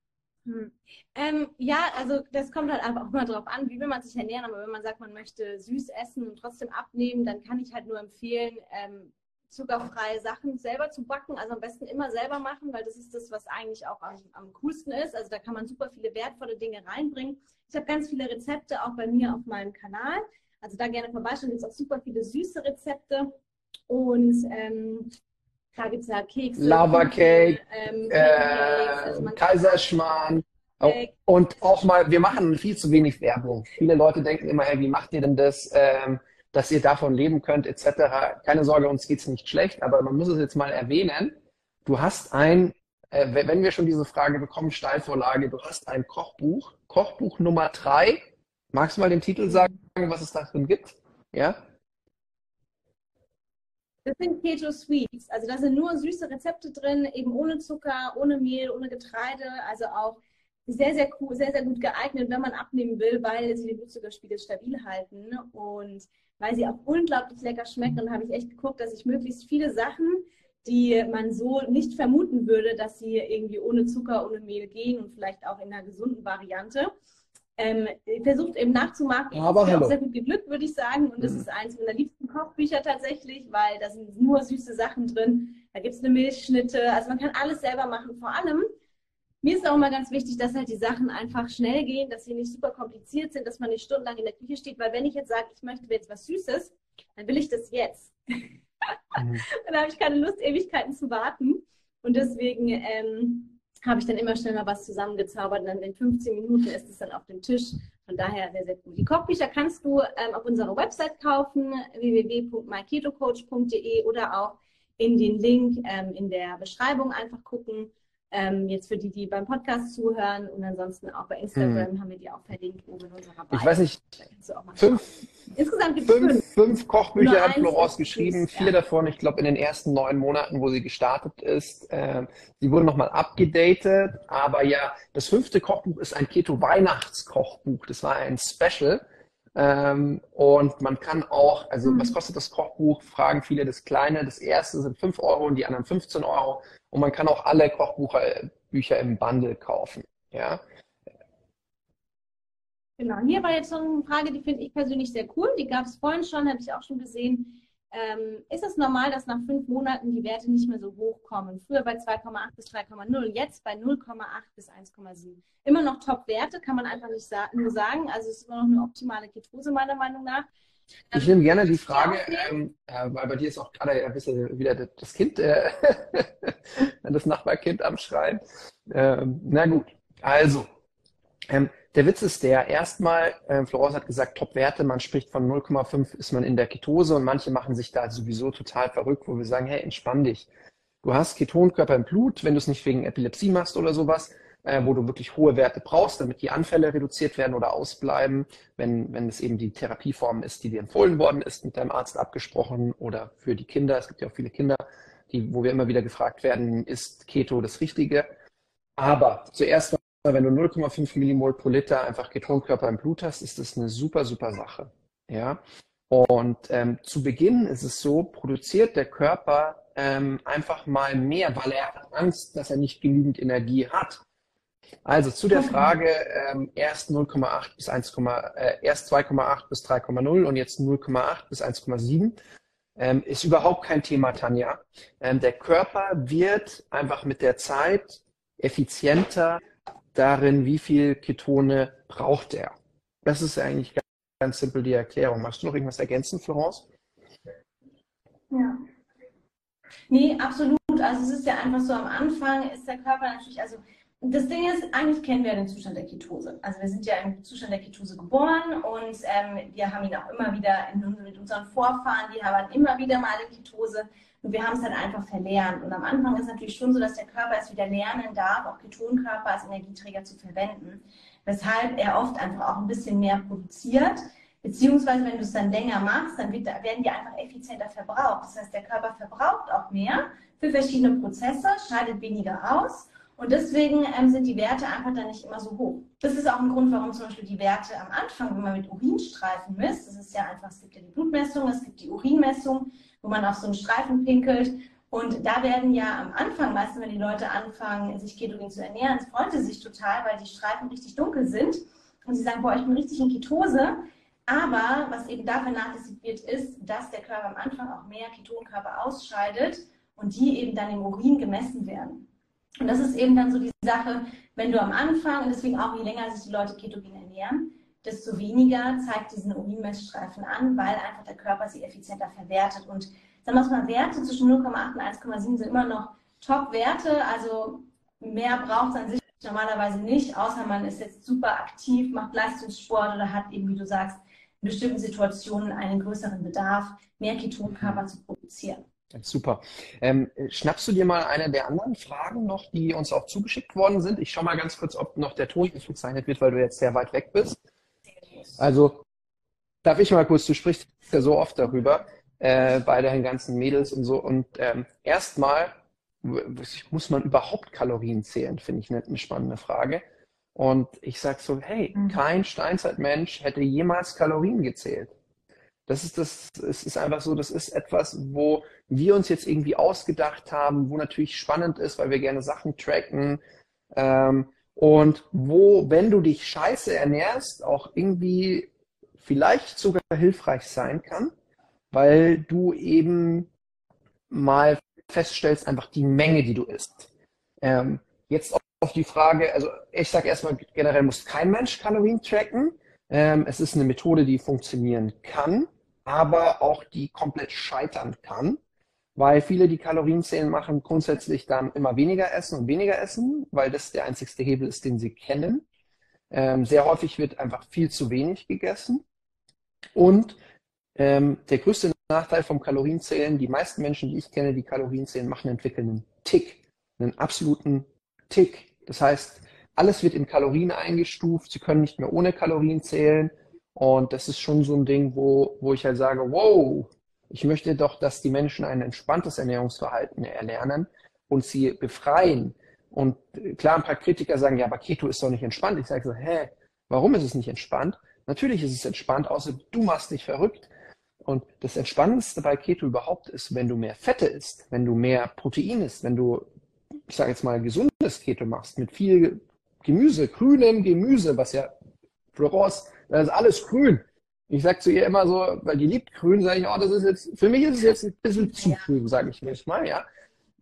Hm. Ähm, ja, also das kommt halt einfach auch mal drauf an, wie will man sich ernähren. Aber wenn man sagt, man möchte süß essen und trotzdem abnehmen, dann kann ich halt nur empfehlen, ähm, zuckerfreie Sachen selber zu backen. Also am besten immer selber machen, weil das ist das, was eigentlich auch am, am coolsten ist. Also da kann man super viele wertvolle Dinge reinbringen. Ich habe ganz viele Rezepte auch bei mir auf meinem Kanal. Also da gerne vorbeischauen. Es gibt auch super viele süße Rezepte. Und ähm, da gibt es ja Kekse. Lava Cake, ähm, äh, also Kaiserschmarrn. Und auch mal, wir machen viel zu wenig Werbung. Viele Leute denken immer, hey, wie macht ihr denn das? Ähm, dass ihr davon leben könnt, etc. Keine Sorge, uns geht's nicht schlecht, aber man muss es jetzt mal erwähnen. Du hast ein, äh, wenn wir schon diese Frage bekommen, Steilvorlage, du hast ein Kochbuch, Kochbuch Nummer drei. Magst du mal den Titel sagen, was es da drin gibt? Ja? Das sind Keto Sweets. Also da sind nur süße Rezepte drin, eben ohne Zucker, ohne Mehl, ohne Getreide. Also auch sehr, sehr cool, sehr, sehr gut geeignet, wenn man abnehmen will, weil sie den Blutzuckerspiegel stabil halten. Und weil sie auch unglaublich lecker schmecken. Und habe ich echt geguckt, dass ich möglichst viele Sachen, die man so nicht vermuten würde, dass sie irgendwie ohne Zucker, ohne Mehl gehen und vielleicht auch in einer gesunden Variante, ähm, versucht eben nachzumachen. Aber ist auch sehr gut geglückt, würde ich sagen. Und das mhm. ist eines meiner liebsten Kochbücher tatsächlich, weil da sind nur süße Sachen drin. Da gibt es eine Milchschnitte. Also man kann alles selber machen. Vor allem, mir ist auch immer ganz wichtig, dass halt die Sachen einfach schnell gehen, dass sie nicht super kompliziert sind, dass man nicht stundenlang in der Küche steht, weil wenn ich jetzt sage, ich möchte jetzt was Süßes, dann will ich das jetzt. Mhm. dann habe ich keine Lust, Ewigkeiten zu warten. Und deswegen ähm, habe ich dann immer schnell mal was zusammengezaubert und dann in 15 Minuten ist es dann auf dem Tisch. Von daher sehr, sehr gut. Die Kochbücher kannst du ähm, auf unserer Website kaufen, www.myketocoach.de oder auch in den Link ähm, in der Beschreibung einfach gucken. Ähm, jetzt für die, die beim Podcast zuhören und ansonsten auch bei Instagram mhm. haben wir die auch verlinkt oben in unserer Bio. Ich weiß nicht, fünf, Insgesamt gibt es fünf, fünf Kochbücher hat Florence geschrieben, vier ja. davon, ich glaube, in den ersten neun Monaten, wo sie gestartet ist. Äh, sie wurden nochmal abgedatet, aber ja, das fünfte Kochbuch ist ein Keto-Weihnachtskochbuch. Das war ein Special. Ähm, und man kann auch, also mhm. was kostet das Kochbuch? Fragen viele das kleine. Das erste sind 5 Euro und die anderen 15 Euro. Und man kann auch alle Kochbücher im Bundle kaufen. Ja. Genau, hier war jetzt so eine Frage, die finde ich persönlich sehr cool. Die gab es vorhin schon, habe ich auch schon gesehen. Ähm, ist es normal, dass nach fünf Monaten die Werte nicht mehr so hoch kommen? Früher bei 2,8 bis 3,0, jetzt bei 0,8 bis 1,7. Immer noch Top-Werte, kann man einfach nicht sa nur sagen. Also es ist immer noch eine optimale Ketose meiner Meinung nach. Ich nehme gerne die Frage, ähm, äh, weil bei dir ist auch gerade ein bisschen wieder das Kind, äh, das Nachbarkind am Schreien. Ähm, na gut, also, ähm, der Witz ist der, erstmal, äh, Florence hat gesagt, Top-Werte, man spricht von 0,5 ist man in der Ketose und manche machen sich da sowieso total verrückt, wo wir sagen, hey, entspann dich. Du hast Ketonkörper im Blut, wenn du es nicht wegen Epilepsie machst oder sowas, äh, wo du wirklich hohe Werte brauchst, damit die Anfälle reduziert werden oder ausbleiben, wenn, wenn es eben die Therapieform ist, die dir empfohlen worden ist, mit deinem Arzt abgesprochen oder für die Kinder. Es gibt ja auch viele Kinder, die, wo wir immer wieder gefragt werden, ist Keto das Richtige? Aber zuerst, wenn du 0,5 Millimol pro Liter einfach Ketonkörper im Blut hast, ist das eine super, super Sache. Ja. Und ähm, zu Beginn ist es so, produziert der Körper ähm, einfach mal mehr, weil er hat Angst, dass er nicht genügend Energie hat. Also zu der Frage ähm, erst 0,8 bis 1, äh, erst 2,8 bis 3,0 und jetzt 0,8 bis 1,7 ähm, ist überhaupt kein Thema, Tanja. Ähm, der Körper wird einfach mit der Zeit effizienter darin, wie viel Ketone braucht er. Das ist eigentlich ganz, ganz simpel die Erklärung. Machst du noch irgendwas ergänzen, Florence? Ja. Nee, absolut. Also es ist ja einfach so, am Anfang ist der Körper natürlich, also das Ding ist, eigentlich kennen wir den Zustand der Ketose. Also wir sind ja im Zustand der Ketose geboren und ähm, wir haben ihn auch immer wieder in, mit unseren Vorfahren, die haben immer wieder mal in Ketose und wir haben es dann einfach verlernt. Und am Anfang ist es natürlich schon so, dass der Körper es wieder lernen darf, auch Ketonkörper als Energieträger zu verwenden, weshalb er oft einfach auch ein bisschen mehr produziert. Beziehungsweise, wenn du es dann länger machst, dann wird, werden die einfach effizienter verbraucht. Das heißt, der Körper verbraucht auch mehr für verschiedene Prozesse, scheidet weniger aus und deswegen ähm, sind die Werte einfach dann nicht immer so hoch. Das ist auch ein Grund, warum zum Beispiel die Werte am Anfang, wenn man mit Urinstreifen misst, das ist ja einfach, es gibt ja die Blutmessung, es gibt die Urinmessung, wo man auf so einen Streifen pinkelt. Und da werden ja am Anfang, meistens wenn die Leute anfangen, sich ketogen zu ernähren, es freut sie sich total, weil die Streifen richtig dunkel sind. Und sie sagen, boah, ich bin richtig in Ketose. Aber was eben da vernachlässigt wird, ist, dass der Körper am Anfang auch mehr Ketonkörper ausscheidet und die eben dann im Urin gemessen werden. Und das ist eben dann so die Sache, wenn du am Anfang, und deswegen auch je länger sich die Leute ketogen ernähren, desto weniger zeigt diesen Urinmessstreifen an, weil einfach der Körper sie effizienter verwertet. Und sagen wir mal, Werte zwischen 0,8 und 1,7 sind immer noch Top-Werte. Also mehr braucht es an sich normalerweise nicht, außer man ist jetzt super aktiv, macht Leistungssport oder hat eben, wie du sagst, in bestimmten Situationen einen größeren Bedarf, mehr Ketonkörper zu produzieren. Super. Ähm, schnappst du dir mal eine der anderen Fragen noch, die uns auch zugeschickt worden sind? Ich schaue mal ganz kurz, ob noch der Ton gezeichnet wird, weil du jetzt sehr weit weg bist. Also, darf ich mal kurz, du sprichst ja so oft darüber, äh, bei deinen ganzen Mädels und so. Und ähm, erstmal muss man überhaupt Kalorien zählen, finde ich eine, eine, spannende Frage. Und ich sage so, hey, mhm. kein Steinzeitmensch hätte jemals Kalorien gezählt. Das ist das, es ist einfach so, das ist etwas, wo wir uns jetzt irgendwie ausgedacht haben, wo natürlich spannend ist, weil wir gerne Sachen tracken. Ähm, und wo, wenn du dich scheiße ernährst, auch irgendwie vielleicht sogar hilfreich sein kann, weil du eben mal feststellst, einfach die Menge, die du isst. Ähm, jetzt auf die Frage, also ich sage erstmal, generell muss kein Mensch Kalorien tracken. Ähm, es ist eine Methode, die funktionieren kann, aber auch die komplett scheitern kann, weil viele, die Kalorienzählen machen, grundsätzlich dann immer weniger essen und weniger essen, weil das der einzigste Hebel ist, den sie kennen. Ähm, sehr häufig wird einfach viel zu wenig gegessen. Und ähm, der größte Nachteil vom Kalorienzählen, die meisten Menschen, die ich kenne, die Kalorien zählen, machen, entwickeln einen Tick, einen absoluten Tick. Das heißt, alles wird in Kalorien eingestuft, sie können nicht mehr ohne Kalorien zählen. Und das ist schon so ein Ding, wo, wo ich halt sage, wow, ich möchte doch, dass die Menschen ein entspanntes Ernährungsverhalten erlernen und sie befreien. Und klar, ein paar Kritiker sagen, ja, aber Keto ist doch nicht entspannt. Ich sage so, hä, warum ist es nicht entspannt? Natürlich ist es entspannt, außer du machst dich verrückt. Und das Entspannendste bei Keto überhaupt ist, wenn du mehr Fette isst, wenn du mehr Protein isst, wenn du, ich sage jetzt mal, gesundes Keto machst mit viel Gemüse, grünem Gemüse, was ja Florence, das ist alles grün. Ich sage zu ihr immer so, weil die liebt grün, sage ich, oh, das ist jetzt, für mich ist es jetzt ein bisschen zu grün, sage ich mir mal, ja.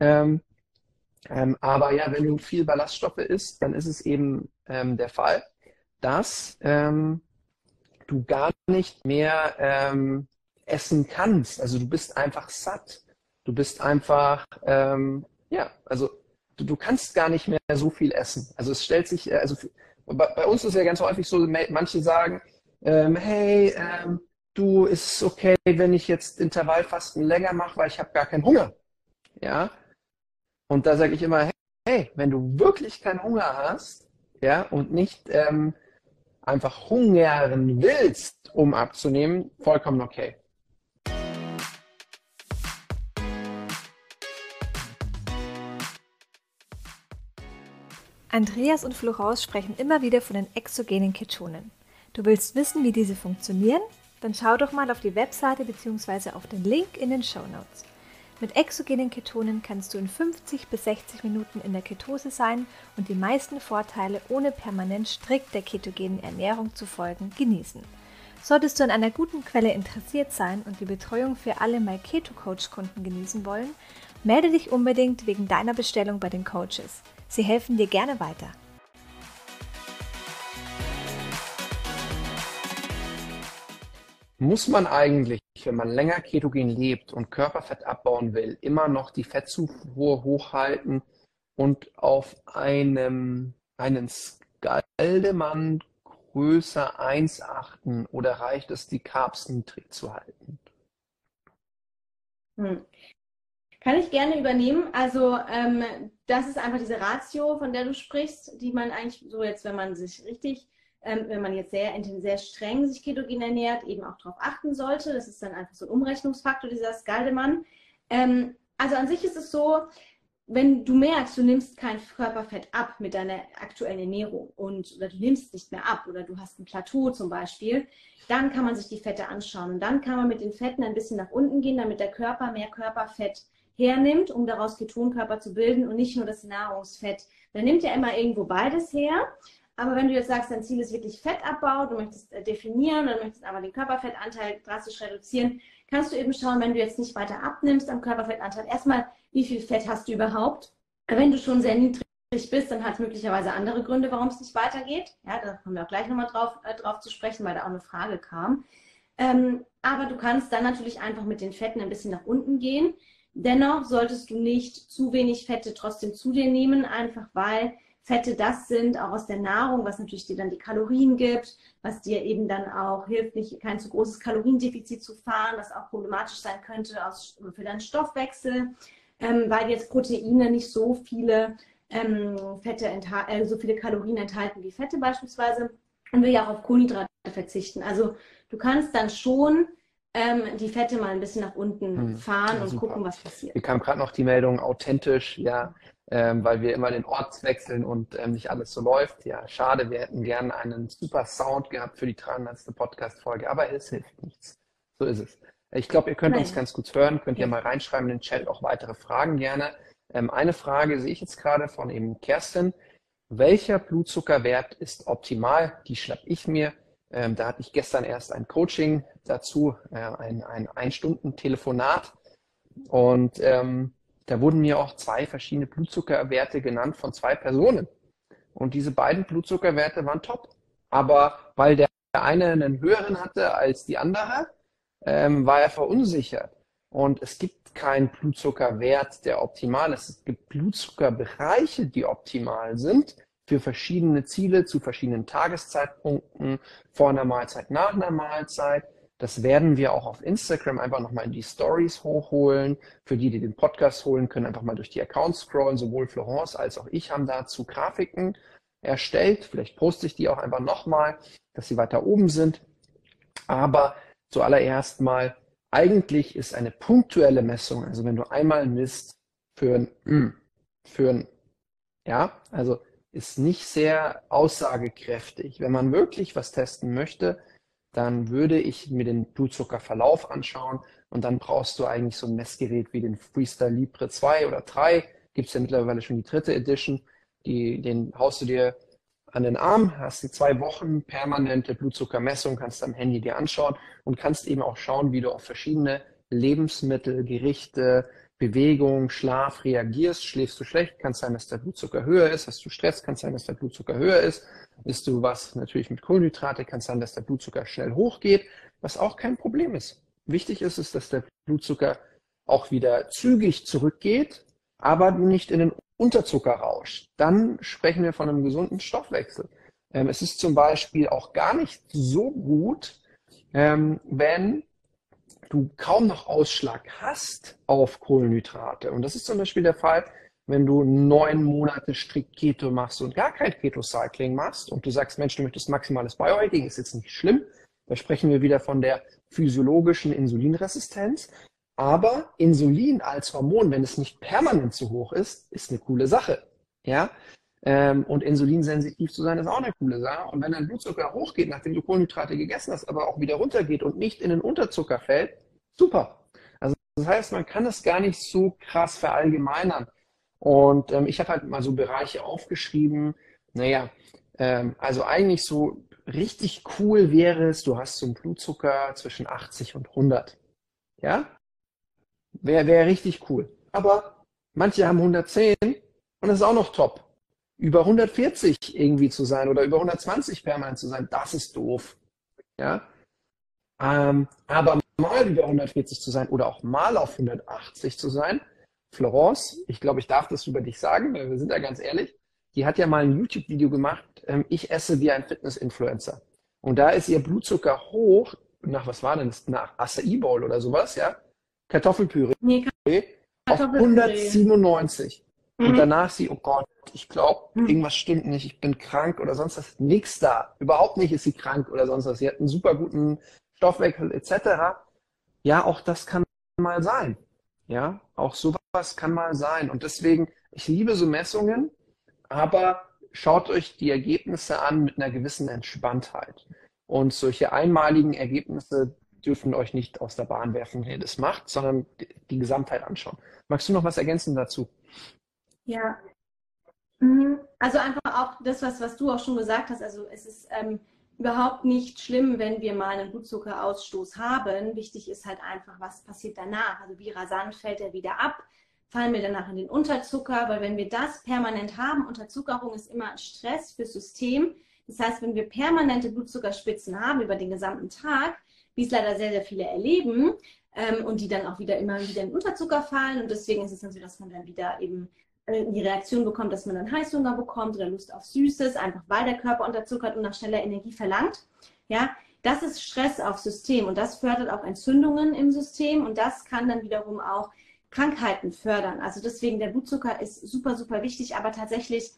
Ähm, ähm, aber ja, wenn du viel Ballaststoffe isst, dann ist es eben ähm, der Fall, dass ähm, du gar nicht mehr ähm, essen kannst. Also du bist einfach satt. Du bist einfach, ähm, ja, also du, du kannst gar nicht mehr so viel essen. Also es stellt sich, äh, bei, uns ist ja ganz häufig so, manche sagen, ähm, hey, ähm, du, ist okay, wenn ich jetzt Intervallfasten länger mache, weil ich habe gar keinen Hunger. Ja. Und da sage ich immer, hey, wenn du wirklich keinen Hunger hast, ja, und nicht ähm, einfach hungern willst, um abzunehmen, vollkommen okay. Andreas und Florence sprechen immer wieder von den exogenen Ketonen. Du willst wissen, wie diese funktionieren? Dann schau doch mal auf die Webseite bzw. auf den Link in den Show Notes. Mit exogenen Ketonen kannst du in 50 bis 60 Minuten in der Ketose sein und die meisten Vorteile ohne permanent strikt der ketogenen Ernährung zu folgen genießen. Solltest du an einer guten Quelle interessiert sein und die Betreuung für alle My Keto Coach Kunden genießen wollen, melde dich unbedingt wegen deiner Bestellung bei den Coaches. Sie helfen dir gerne weiter. Muss man eigentlich, wenn man länger ketogen lebt und Körperfett abbauen will, immer noch die Fettzufuhr hochhalten und auf einem einen Skaldemann größer 1 achten oder reicht es, die Carbs niedrig zu halten? Hm. Kann ich gerne übernehmen. Also ähm, das ist einfach diese Ratio, von der du sprichst, die man eigentlich so jetzt, wenn man sich richtig, ähm, wenn man jetzt sehr, sehr streng sich ketogen ernährt, eben auch darauf achten sollte. Das ist dann einfach so ein Umrechnungsfaktor, dieser Skaldemann. Ähm, also an sich ist es so, wenn du merkst, du nimmst kein Körperfett ab mit deiner aktuellen Ernährung und oder du nimmst nicht mehr ab oder du hast ein Plateau zum Beispiel, dann kann man sich die Fette anschauen und dann kann man mit den Fetten ein bisschen nach unten gehen, damit der Körper mehr Körperfett hernimmt, um daraus Ketonkörper zu bilden und nicht nur das Nahrungsfett. Dann nimmt ja immer irgendwo beides her. Aber wenn du jetzt sagst, dein Ziel ist wirklich Fettabbau, du möchtest äh, definieren, dann möchtest aber den Körperfettanteil drastisch reduzieren, kannst du eben schauen, wenn du jetzt nicht weiter abnimmst am Körperfettanteil, erstmal, wie viel Fett hast du überhaupt? Wenn du schon sehr niedrig bist, dann hat es möglicherweise andere Gründe, warum es nicht weitergeht. Ja, da kommen wir auch gleich nochmal drauf, äh, drauf zu sprechen, weil da auch eine Frage kam. Ähm, aber du kannst dann natürlich einfach mit den Fetten ein bisschen nach unten gehen. Dennoch solltest du nicht zu wenig Fette trotzdem zu dir nehmen, einfach weil Fette das sind, auch aus der Nahrung, was natürlich dir dann die Kalorien gibt, was dir eben dann auch hilft, nicht kein zu großes Kaloriendefizit zu fahren, was auch problematisch sein könnte aus, für deinen Stoffwechsel, ähm, weil jetzt Proteine nicht so viele ähm, Fette äh, so viele Kalorien enthalten wie Fette beispielsweise und wir ja auch auf Kohlenhydrate verzichten. Also du kannst dann schon ähm, die Fette mal ein bisschen nach unten hm. fahren ja, und super. gucken, was passiert. Hier kam gerade noch die Meldung, authentisch, ja, ähm, weil wir immer den Ort wechseln und ähm, nicht alles so läuft. Ja, schade, wir hätten gerne einen super Sound gehabt für die 300. Podcast-Folge, aber es hilft nichts. So ist es. Ich glaube, ihr könnt Nein. uns ganz gut hören, könnt ja. ihr mal reinschreiben in den Chat auch weitere Fragen gerne. Ähm, eine Frage sehe ich jetzt gerade von eben Kerstin. Welcher Blutzuckerwert ist optimal? Die schnapp ich mir. Ähm, da hatte ich gestern erst ein Coaching dazu, äh, ein, ein Ein-Stunden-Telefonat. Und ähm, da wurden mir auch zwei verschiedene Blutzuckerwerte genannt von zwei Personen. und diese beiden Blutzuckerwerte waren top. Aber weil der eine einen höheren hatte als die andere, ähm, war er verunsichert. Und es gibt keinen Blutzuckerwert, der optimal ist. Es gibt Blutzuckerbereiche, die optimal sind für verschiedene Ziele zu verschiedenen Tageszeitpunkten, vor einer Mahlzeit, nach einer Mahlzeit. Das werden wir auch auf Instagram einfach nochmal in die Stories hochholen. Für die, die den Podcast holen, können einfach mal durch die Accounts scrollen. Sowohl Florence als auch ich haben dazu Grafiken erstellt. Vielleicht poste ich die auch einfach nochmal, dass sie weiter oben sind. Aber zuallererst mal, eigentlich ist eine punktuelle Messung, also wenn du einmal misst für ein, für ein, ja, also ist nicht sehr aussagekräftig. Wenn man wirklich was testen möchte, dann würde ich mir den Blutzuckerverlauf anschauen und dann brauchst du eigentlich so ein Messgerät wie den Freestyle Libre 2 oder 3. Gibt es ja mittlerweile schon die dritte Edition. Die, den haust du dir an den Arm, hast die zwei Wochen permanente Blutzuckermessung, kannst am Handy dir anschauen und kannst eben auch schauen, wie du auf verschiedene Lebensmittel, Gerichte, Bewegung, Schlaf reagierst. Schläfst du schlecht, kann sein, dass der Blutzucker höher ist. Hast du Stress, kann sein, dass der Blutzucker höher ist. Isst du was natürlich mit Kohlenhydrate, kann sein, dass der Blutzucker schnell hochgeht, was auch kein Problem ist. Wichtig ist es, dass der Blutzucker auch wieder zügig zurückgeht, aber nicht in den Unterzuckerrausch. Dann sprechen wir von einem gesunden Stoffwechsel. Ähm, es ist zum Beispiel auch gar nicht so gut, ähm, wenn du kaum noch Ausschlag hast auf Kohlenhydrate. Und das ist zum Beispiel der Fall, wenn du neun Monate strikt Keto machst und gar kein Keto-Cycling machst und du sagst, Mensch, du möchtest maximales Biohacking, ist jetzt nicht schlimm. Da sprechen wir wieder von der physiologischen Insulinresistenz. Aber Insulin als Hormon, wenn es nicht permanent zu hoch ist, ist eine coole Sache. Ja, ähm, und insulinsensitiv zu sein, ist auch eine coole Sache. Und wenn dein Blutzucker hochgeht, nachdem du Kohlenhydrate gegessen hast, aber auch wieder runtergeht und nicht in den Unterzucker fällt, super. Also das heißt, man kann es gar nicht so krass verallgemeinern. Und ähm, ich habe halt mal so Bereiche aufgeschrieben. Naja, ähm, also eigentlich so richtig cool wäre es, du hast so einen Blutzucker zwischen 80 und 100. Ja? Wäre wär richtig cool. Aber manche haben 110 und das ist auch noch top über 140 irgendwie zu sein oder über 120 permanent zu sein, das ist doof. Ja? Ähm, aber mal über 140 zu sein oder auch mal auf 180 zu sein, Florence, ich glaube, ich darf das über dich sagen, weil wir sind ja ganz ehrlich, die hat ja mal ein YouTube-Video gemacht, ähm, ich esse wie ein Fitness-Influencer. Und da ist ihr Blutzucker hoch, nach was war denn das? Nach Acai Bowl oder sowas, ja? Kartoffelpüree. Nee, auf 197. Und mhm. danach sie, oh Gott, ich glaube, mhm. irgendwas stimmt nicht, ich bin krank oder sonst was. Nix da. Überhaupt nicht ist sie krank oder sonst was. Sie hat einen super guten Stoffwechsel etc. Ja, auch das kann mal sein. Ja, auch sowas kann mal sein. Und deswegen, ich liebe so Messungen, aber schaut euch die Ergebnisse an mit einer gewissen Entspanntheit. Und solche einmaligen Ergebnisse dürfen euch nicht aus der Bahn werfen, wenn ihr das macht, sondern die Gesamtheit anschauen. Magst du noch was ergänzen dazu? Ja. Mhm. Also einfach auch das, was, was du auch schon gesagt hast. Also es ist ähm, überhaupt nicht schlimm, wenn wir mal einen Blutzuckerausstoß haben. Wichtig ist halt einfach, was passiert danach. Also wie rasant fällt er wieder ab? Fallen wir danach in den Unterzucker? Weil wenn wir das permanent haben, Unterzuckerung ist immer Stress fürs System. Das heißt, wenn wir permanente Blutzuckerspitzen haben über den gesamten Tag, wie es leider sehr, sehr viele erleben, ähm, und die dann auch wieder immer wieder in Unterzucker fallen. Und deswegen ist es dann so, dass man dann wieder eben die Reaktion bekommt, dass man dann Heißhunger bekommt oder Lust auf Süßes, einfach weil der Körper unterzuckert und nach schneller Energie verlangt. Ja, das ist Stress aufs System und das fördert auch Entzündungen im System und das kann dann wiederum auch Krankheiten fördern. Also deswegen der Blutzucker ist super, super wichtig, aber tatsächlich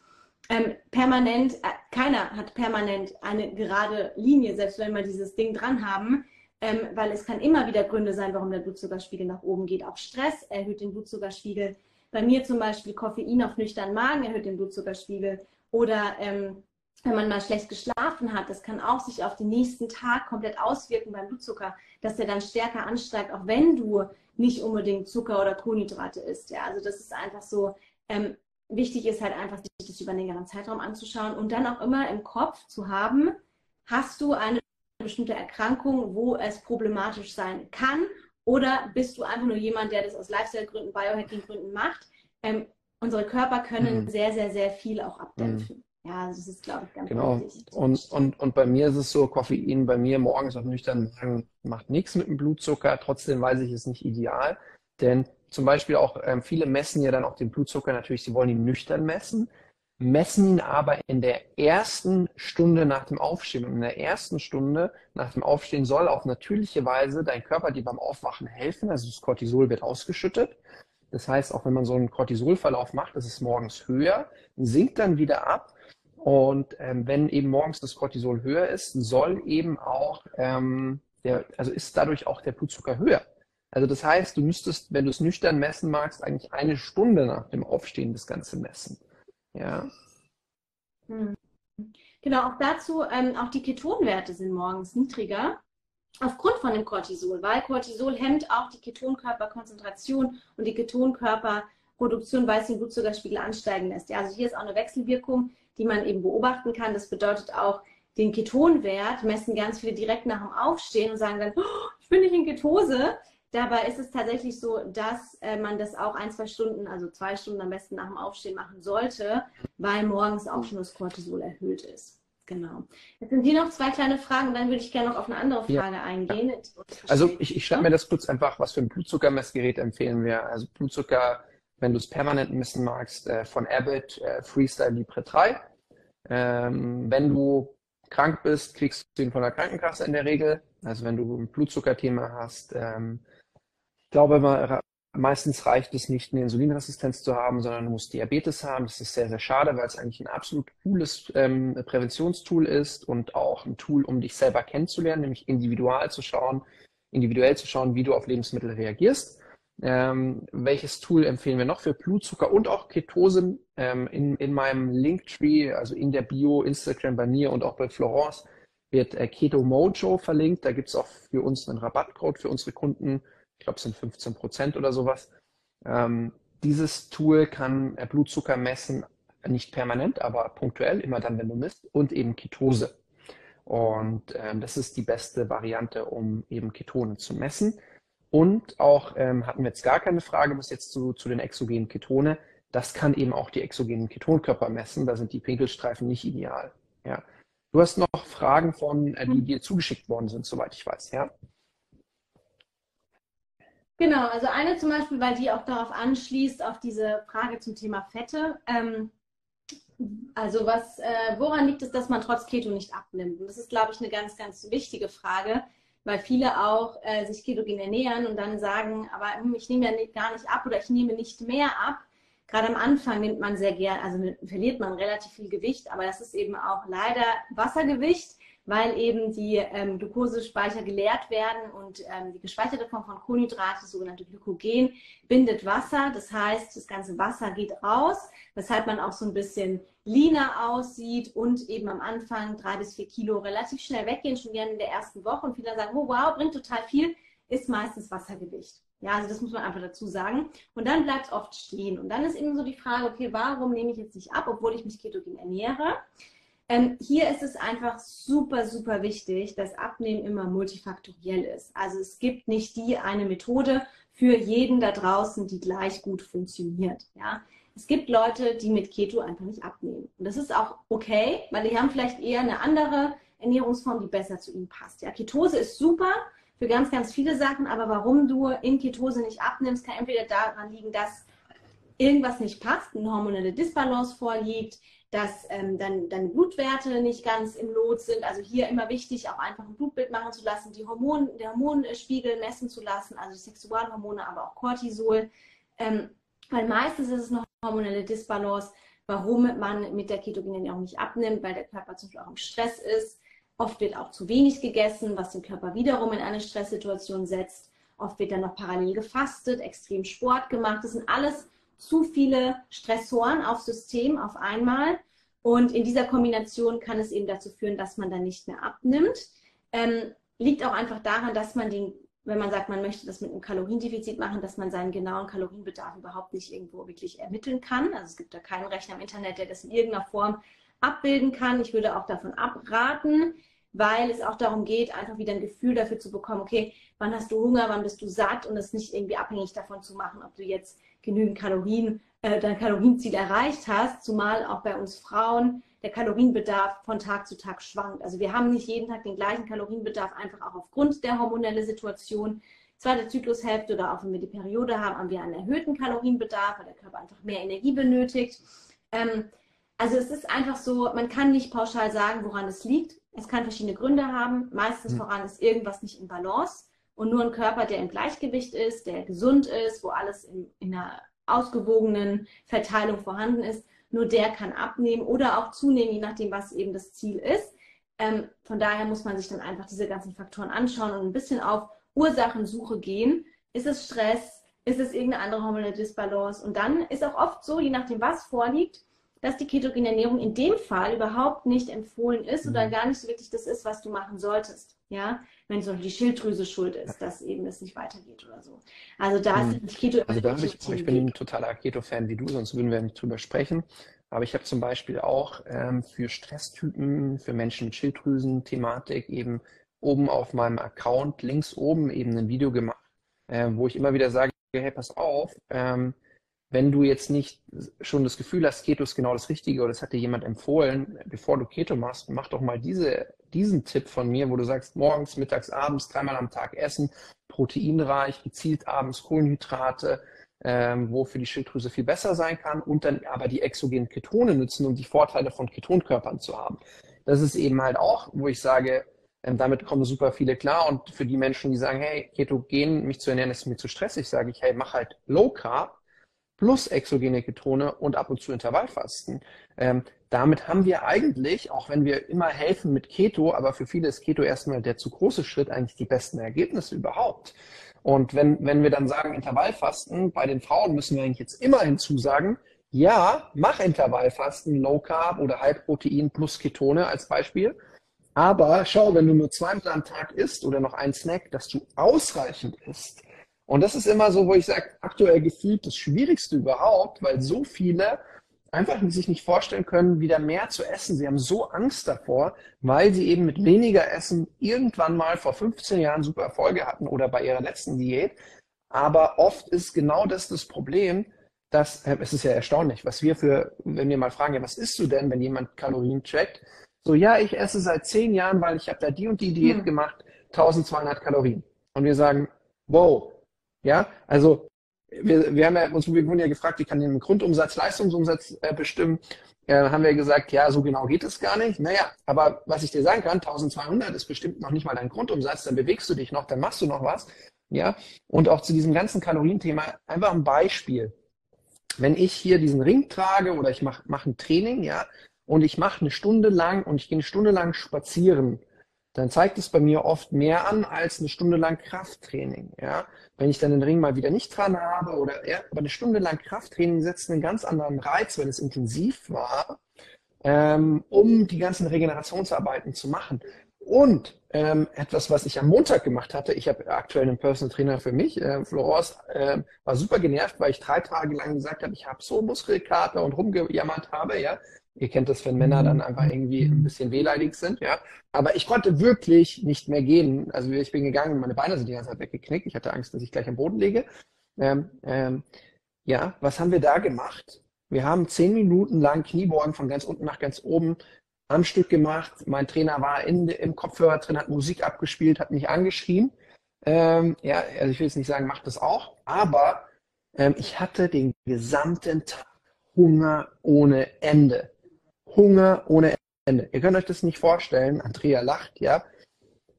ähm, permanent, äh, keiner hat permanent eine gerade Linie, selbst wenn wir dieses Ding dran haben, ähm, weil es kann immer wieder Gründe sein, warum der Blutzuckerspiegel nach oben geht. Auch Stress erhöht den Blutzuckerspiegel bei mir zum Beispiel Koffein auf nüchternen Magen erhöht den Blutzuckerspiegel. Oder ähm, wenn man mal schlecht geschlafen hat, das kann auch sich auf den nächsten Tag komplett auswirken beim Blutzucker, dass der dann stärker ansteigt, auch wenn du nicht unbedingt Zucker oder Kohlenhydrate isst. Ja, also das ist einfach so. Ähm, wichtig ist halt einfach, sich das über einen längeren Zeitraum anzuschauen und dann auch immer im Kopf zu haben, hast du eine bestimmte Erkrankung, wo es problematisch sein kann oder bist du einfach nur jemand, der das aus Lifestyle-Gründen, Biohacking-Gründen macht? Ähm, unsere Körper können mhm. sehr, sehr, sehr viel auch abdämpfen. Ja, das ist, glaube ich, ganz Genau. wichtig. Und, und, und bei mir ist es so, Koffein bei mir morgens auf nüchternen Magen macht nichts mit dem Blutzucker. Trotzdem weiß ich, es nicht ideal. Denn zum Beispiel auch ähm, viele messen ja dann auch den Blutzucker natürlich, sie wollen ihn nüchtern messen, messen ihn aber in der ersten Stunde nach dem Aufstehen. Und in der ersten Stunde nach dem Aufstehen soll auf natürliche Weise dein Körper dir beim Aufwachen helfen. Also das Cortisol wird ausgeschüttet. Das heißt, auch wenn man so einen Cortisolverlauf macht, ist morgens höher, sinkt dann wieder ab. Und ähm, wenn eben morgens das Cortisol höher ist, soll eben auch ähm, der, also ist dadurch auch der Blutzucker höher. Also das heißt, du müsstest, wenn du es nüchtern messen magst, eigentlich eine Stunde nach dem Aufstehen das Ganze messen. Ja. Hm. Genau, auch dazu, ähm, auch die Ketonwerte sind morgens niedriger aufgrund von dem Cortisol, weil Cortisol hemmt auch die Ketonkörperkonzentration und die Ketonkörperproduktion, weil es den Blutzuckerspiegel ansteigen lässt. Ja, also hier ist auch eine Wechselwirkung, die man eben beobachten kann. Das bedeutet auch, den Ketonwert messen ganz viele direkt nach dem Aufstehen und sagen dann, oh, ich bin nicht in Ketose. Dabei ist es tatsächlich so, dass äh, man das auch ein, zwei Stunden, also zwei Stunden am besten nach dem Aufstehen machen sollte, weil morgens auch schon das Cortisol erhöht ist. Genau. Jetzt sind hier noch zwei kleine Fragen und dann würde ich gerne noch auf eine andere Frage Ja. eingehen. Also ich, ich schreibe mir das kurz einfach, was für ein Blutzuckermessgerät empfehlen wir. Also Blutzucker, wenn du es permanent messen magst, äh, von Abbott, äh, Freestyle Libre 3. Ähm, wenn du krank bist, kriegst du ihn von der Krankenkasse in der Regel. Also wenn du ein Blutzuckerthema hast, ähm, glaube, ma- meistens reicht es nicht, eine Insulinresistenz zu haben, sondern du musst Diabetes haben. Das ist sehr, sehr schade, weil es eigentlich ein absolut cooles ähm, Präventionstool ist und auch ein Tool, um dich selber kennenzulernen, nämlich individual zu schauen, individuell zu schauen, wie du auf Lebensmittel reagierst. Ähm, welches Tool empfehlen wir noch für Blutzucker und auch Ketose? Ähm, in, in meinem Linktree, also in der Bio, Instagram bei mir und auch bei Florence, wird äh, Keto Mojo verlinkt. Da gibt es auch für uns einen Rabattcode für unsere Kunden. Ich glaube, es sind 15 Prozent oder sowas. Ähm, dieses Tool kann äh, Blutzucker messen, nicht permanent, aber punktuell, immer dann, wenn du misst, und eben Ketose. Und ähm, das ist die beste Variante, um eben Ketone zu messen. Und auch ähm, hatten wir jetzt gar keine Frage bis jetzt zu, zu den exogenen Ketone. Das kann eben auch die exogenen Ketonkörper messen. Da sind die Pinkelstreifen nicht ideal. Ja. Du hast noch Fragen von, äh, die dir zugeschickt worden sind, soweit ich weiß. Ja. Genau, also eine zum Beispiel, weil die auch darauf anschließt, auf diese Frage zum Thema Fette. Ähm, also was, äh, woran liegt es, dass man trotz Keto nicht abnimmt? Und das ist, glaube ich, eine ganz, ganz wichtige Frage, weil viele auch äh, sich ketogen ernähren und dann sagen, aber hm, ich nehme ja nicht, gar nicht ab oder ich nehme nicht mehr ab. Gerade am Anfang nimmt man sehr gern, also verliert man relativ viel Gewicht, aber das ist eben auch leider Wassergewicht weil eben die ähm, Glukosespeicher geleert werden und ähm, die gespeicherte Form von Kohlenhydrate, sogenannte Glykogen, bindet Wasser. Das heißt, das ganze Wasser geht raus, weshalb man auch so ein bisschen leaner aussieht und eben am Anfang drei bis vier Kilo relativ schnell weggehen, schon gerne in der ersten Woche. Und viele sagen, oh wow, bringt total viel, ist meistens Wassergewicht. Ja, also das muss man einfach dazu sagen. Und dann bleibt es oft stehen. Und dann ist eben so die Frage, okay, warum nehme ich jetzt nicht ab, obwohl ich mich ketogen ernähre? Ähm, hier ist es einfach super, super wichtig, dass Abnehmen immer multifaktoriell ist. Also es gibt nicht die eine Methode für jeden da draußen, die gleich gut funktioniert. Ja? Es gibt Leute, die mit Keto einfach nicht abnehmen. Und das ist auch okay, weil die haben vielleicht eher eine andere Ernährungsform, die besser zu ihnen passt. Ja? Ketose ist super für ganz, ganz viele Sachen, aber warum du in Ketose nicht abnimmst, kann entweder daran liegen, dass irgendwas nicht passt, eine hormonelle Disbalance vorliegt, dass ähm, dann deine Blutwerte nicht ganz im Lot sind. Also hier immer wichtig, auch einfach ein Blutbild machen zu lassen, die Hormon, der Hormonspiegel messen zu lassen, also die Sexualhormone, aber auch Cortisol. Ähm, weil meistens ist es noch hormonelle Disbalance, warum man mit der ketogenen Ernährung nicht abnimmt, weil der Körper zum Beispiel auch im Stress ist. Oft wird auch zu wenig gegessen, was den Körper wiederum in eine Stresssituation setzt. Oft wird dann noch parallel gefastet, extrem Sport gemacht. Das sind alles zu viele Stressoren aufs System auf einmal. Und in dieser Kombination kann es eben dazu führen, dass man dann nicht mehr abnimmt. Ähm, liegt auch einfach daran, dass man den, wenn man sagt, man möchte das mit einem Kaloriendefizit machen, dass man seinen genauen Kalorienbedarf überhaupt nicht irgendwo wirklich ermitteln kann. Also es gibt da keinen Rechner im Internet, der das in irgendeiner Form abbilden kann. Ich würde auch davon abraten, weil es auch darum geht, einfach wieder ein Gefühl dafür zu bekommen, okay, wann hast du Hunger, wann bist du satt und es nicht irgendwie abhängig davon zu machen, ob du jetzt genügend Kalorien äh, dein Kalorienziel erreicht hast, zumal auch bei uns Frauen der Kalorienbedarf von Tag zu Tag schwankt. Also wir haben nicht jeden Tag den gleichen Kalorienbedarf, einfach auch aufgrund der hormonellen Situation. Zweite Zyklushälfte oder auch wenn wir die Periode haben, haben wir einen erhöhten Kalorienbedarf, weil der Körper einfach mehr Energie benötigt. Ähm, also es ist einfach so, man kann nicht pauschal sagen, woran es liegt. Es kann verschiedene Gründe haben. Meistens mhm. voran ist irgendwas nicht in Balance. Und nur ein Körper, der im Gleichgewicht ist, der gesund ist, wo alles in, in einer ausgewogenen Verteilung vorhanden ist, nur der kann abnehmen oder auch zunehmen, je nachdem, was eben das Ziel ist. Ähm, von daher muss man sich dann einfach diese ganzen Faktoren anschauen und ein bisschen auf Ursachensuche gehen. Ist es Stress? Ist es irgendeine andere hormonelle Disbalance? Und dann ist auch oft so, je nachdem, was vorliegt, dass die ketogene Ernährung in dem Fall überhaupt nicht empfohlen ist oder mhm. gar nicht so wirklich das ist, was du machen solltest. Ja, wenn so die Schilddrüse schuld ist, dass eben es nicht weitergeht oder so. Also da ist mhm. Keto. Also da habe ich, ich bin ein totaler Keto-Fan wie du, sonst würden wir nicht drüber sprechen. Aber ich habe zum Beispiel auch ähm, für Stresstypen, für Menschen mit Schilddrüsen-Thematik eben oben auf meinem Account links oben eben ein Video gemacht, äh, wo ich immer wieder sage, hey, pass auf, ähm, wenn du jetzt nicht schon das Gefühl hast, Keto ist genau das Richtige oder es hat dir jemand empfohlen, bevor du Keto machst, mach doch mal diese, diesen Tipp von mir, wo du sagst, morgens, mittags, abends, dreimal am Tag essen, proteinreich, gezielt abends Kohlenhydrate, ähm, wo für die Schilddrüse viel besser sein kann und dann aber die exogenen Ketone nutzen, um die Vorteile von Ketonkörpern zu haben. Das ist eben halt auch, wo ich sage, ähm, damit kommen super viele klar und für die Menschen, die sagen, hey, Ketogen, mich zu ernähren, ist mir zu stressig, sage ich, hey, mach halt Low Carb, plus exogene Ketone und ab und zu Intervallfasten. Ähm, damit haben wir eigentlich, auch wenn wir immer helfen mit Keto, aber für viele ist Keto erstmal der zu große Schritt, eigentlich die besten Ergebnisse überhaupt. Und wenn, wenn wir dann sagen Intervallfasten, bei den Frauen müssen wir eigentlich jetzt immer hinzusagen, ja, mach Intervallfasten, Low Carb oder High Protein plus Ketone als Beispiel. Aber schau, wenn du nur zweimal am Tag isst oder noch einen Snack, dass du ausreichend isst. Und das ist immer so, wo ich sage, aktuell gefühlt das Schwierigste überhaupt, weil so viele einfach sich nicht vorstellen können, wieder mehr zu essen. Sie haben so Angst davor, weil sie eben mit weniger Essen irgendwann mal vor 15 Jahren super Erfolge hatten oder bei ihrer letzten Diät. Aber oft ist genau das das Problem, dass, äh, es ist ja erstaunlich, was wir für, wenn wir mal fragen, ja, was isst du denn, wenn jemand Kalorien checkt? So, ja, ich esse seit zehn Jahren, weil ich habe da die und die Diät hm. gemacht, 1200 Kalorien. Und wir sagen, wow, ja, also wir, wir haben ja, uns wir wurden ja gefragt, wie kann den Grundumsatz, Leistungsumsatz äh, bestimmen? Äh, haben wir gesagt, ja, so genau geht es gar nicht. Naja, aber was ich dir sagen kann, 1200 ist bestimmt noch nicht mal dein Grundumsatz, dann bewegst du dich noch, dann machst du noch was. Ja, und auch zu diesem ganzen Kalorienthema einfach ein Beispiel. Wenn ich hier diesen Ring trage oder ich mache mach ein Training, ja, und ich mache eine Stunde lang und ich gehe eine Stunde lang spazieren, dann zeigt es bei mir oft mehr an als eine Stunde lang Krafttraining. Ja? Wenn ich dann den Ring mal wieder nicht dran habe oder ja, aber eine Stunde lang Krafttraining setzt einen ganz anderen Reiz, wenn es intensiv war, ähm, um die ganzen Regenerationsarbeiten zu machen. Und ähm, etwas, was ich am Montag gemacht hatte, ich habe aktuell einen Personal Trainer für mich, äh, Florence, äh, war super genervt, weil ich drei Tage lang gesagt habe, ich habe so Muskelkater und rumgejammert habe, ja. Ihr kennt das, wenn Männer dann einfach irgendwie ein bisschen wehleidig sind, ja. Aber ich konnte wirklich nicht mehr gehen. Also ich bin gegangen und meine Beine sind die ganze Zeit weggeknickt. Ich hatte Angst, dass ich gleich am Boden lege. Ähm, ähm, ja, was haben wir da gemacht? Wir haben zehn Minuten lang Kniebeugen von ganz unten nach ganz oben am Stück gemacht. Mein Trainer war in, im Kopfhörer drin, hat Musik abgespielt, hat mich angeschrien. Ähm, ja, also ich will jetzt nicht sagen, macht das auch, aber ähm, ich hatte den gesamten Tag Hunger ohne Ende. Hunger ohne Ende. Ihr könnt euch das nicht vorstellen. Andrea lacht, ja.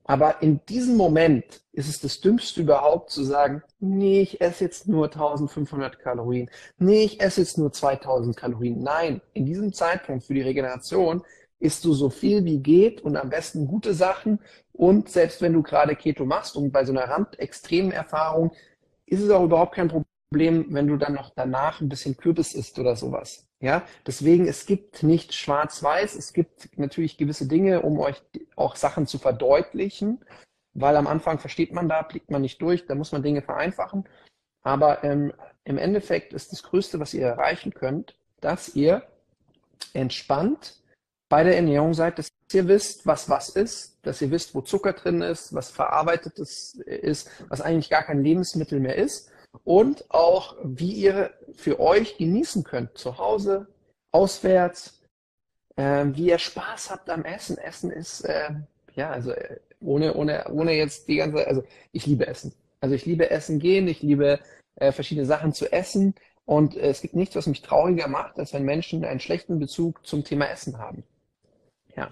Aber in diesem Moment ist es das Dümmste überhaupt zu sagen, nee, ich esse jetzt nur 1500 Kalorien. Nee, ich esse jetzt nur 2000 Kalorien. Nein, in diesem Zeitpunkt für die Regeneration isst du so viel wie geht und am besten gute Sachen. Und selbst wenn du gerade Keto machst und bei so einer randextremen Erfahrung, ist es auch überhaupt kein Problem, wenn du dann noch danach ein bisschen Kürbis isst oder sowas. Ja, deswegen, es gibt nicht schwarz-weiß. Es gibt natürlich gewisse Dinge, um euch auch Sachen zu verdeutlichen, weil am Anfang versteht man da, blickt man nicht durch, da muss man Dinge vereinfachen. Aber ähm, im Endeffekt ist das Größte, was ihr erreichen könnt, dass ihr entspannt bei der Ernährung seid, dass ihr wisst, was was ist, dass ihr wisst, wo Zucker drin ist, was verarbeitetes ist, was eigentlich gar kein Lebensmittel mehr ist und auch, wie ihr für euch genießen könnt, zu Hause, auswärts, äh, wie ihr Spaß habt am Essen. Essen ist, äh, ja, also äh, ohne, ohne, ohne jetzt die ganze, also ich liebe Essen. Also ich liebe Essen gehen, ich liebe äh, verschiedene Sachen zu essen und äh, es gibt nichts, was mich trauriger macht, als wenn Menschen einen schlechten Bezug zum Thema Essen haben. Ja.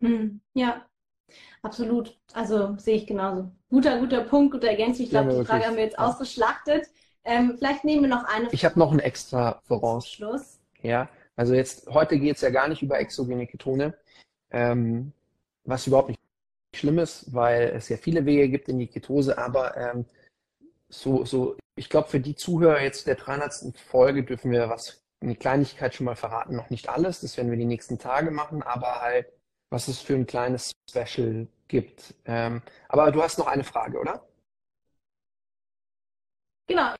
Hm, ja, absolut. Also sehe ich genauso. Guter, guter Punkt, guter Ergänzung. Ich glaube, Ja, die Frage haben wir jetzt Ja. ausgeschlachtet. Ähm, vielleicht nehmen wir noch eine Ich habe noch ein extra voraus. Schluss. Ja, also jetzt, heute geht es ja gar nicht über exogene Ketone, ähm, was überhaupt nicht schlimm ist, weil es ja viele Wege gibt in die Ketose, aber ähm, so, so, ich glaube, für die Zuhörer jetzt der 300. Folge dürfen wir was, eine Kleinigkeit schon mal verraten, noch nicht alles, das werden wir die nächsten Tage machen, aber halt, was es für ein kleines Special gibt. Ähm, aber du hast noch eine Frage, oder? Genau,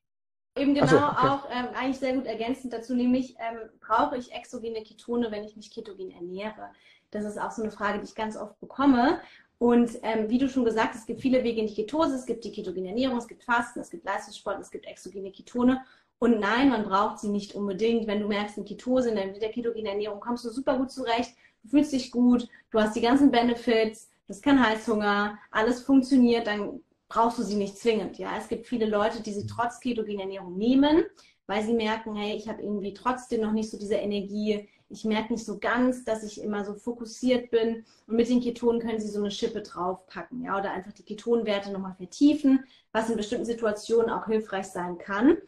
eben genau so, okay. auch ähm, eigentlich sehr gut ergänzend dazu, nämlich ähm, brauche ich exogene Ketone, wenn ich mich ketogen ernähre? Das ist auch so eine Frage, die ich ganz oft bekomme. Und ähm, wie du schon gesagt hast, es gibt viele Wege in die Ketose, es gibt die ketogene Ernährung, es gibt Fasten, es gibt Leistungssport, es gibt exogene Ketone. Und nein, man braucht sie nicht unbedingt. Wenn du merkst, in Ketose, in der, mit der ketogenen Ernährung kommst du super gut zurecht, du fühlst dich gut, du hast die ganzen Benefits, du hast keinen Heißhunger, alles funktioniert, dann brauchst du sie nicht zwingend. Ja, es gibt viele Leute, die sie trotz ketogener Ernährung nehmen, weil sie merken, hey, ich habe irgendwie trotzdem noch nicht so diese Energie. Ich merke nicht so ganz, dass ich immer so fokussiert bin. Und mit den Ketonen können sie so eine Schippe draufpacken, ja, oder einfach die Ketonwerte nochmal vertiefen, was in bestimmten Situationen auch hilfreich sein kann.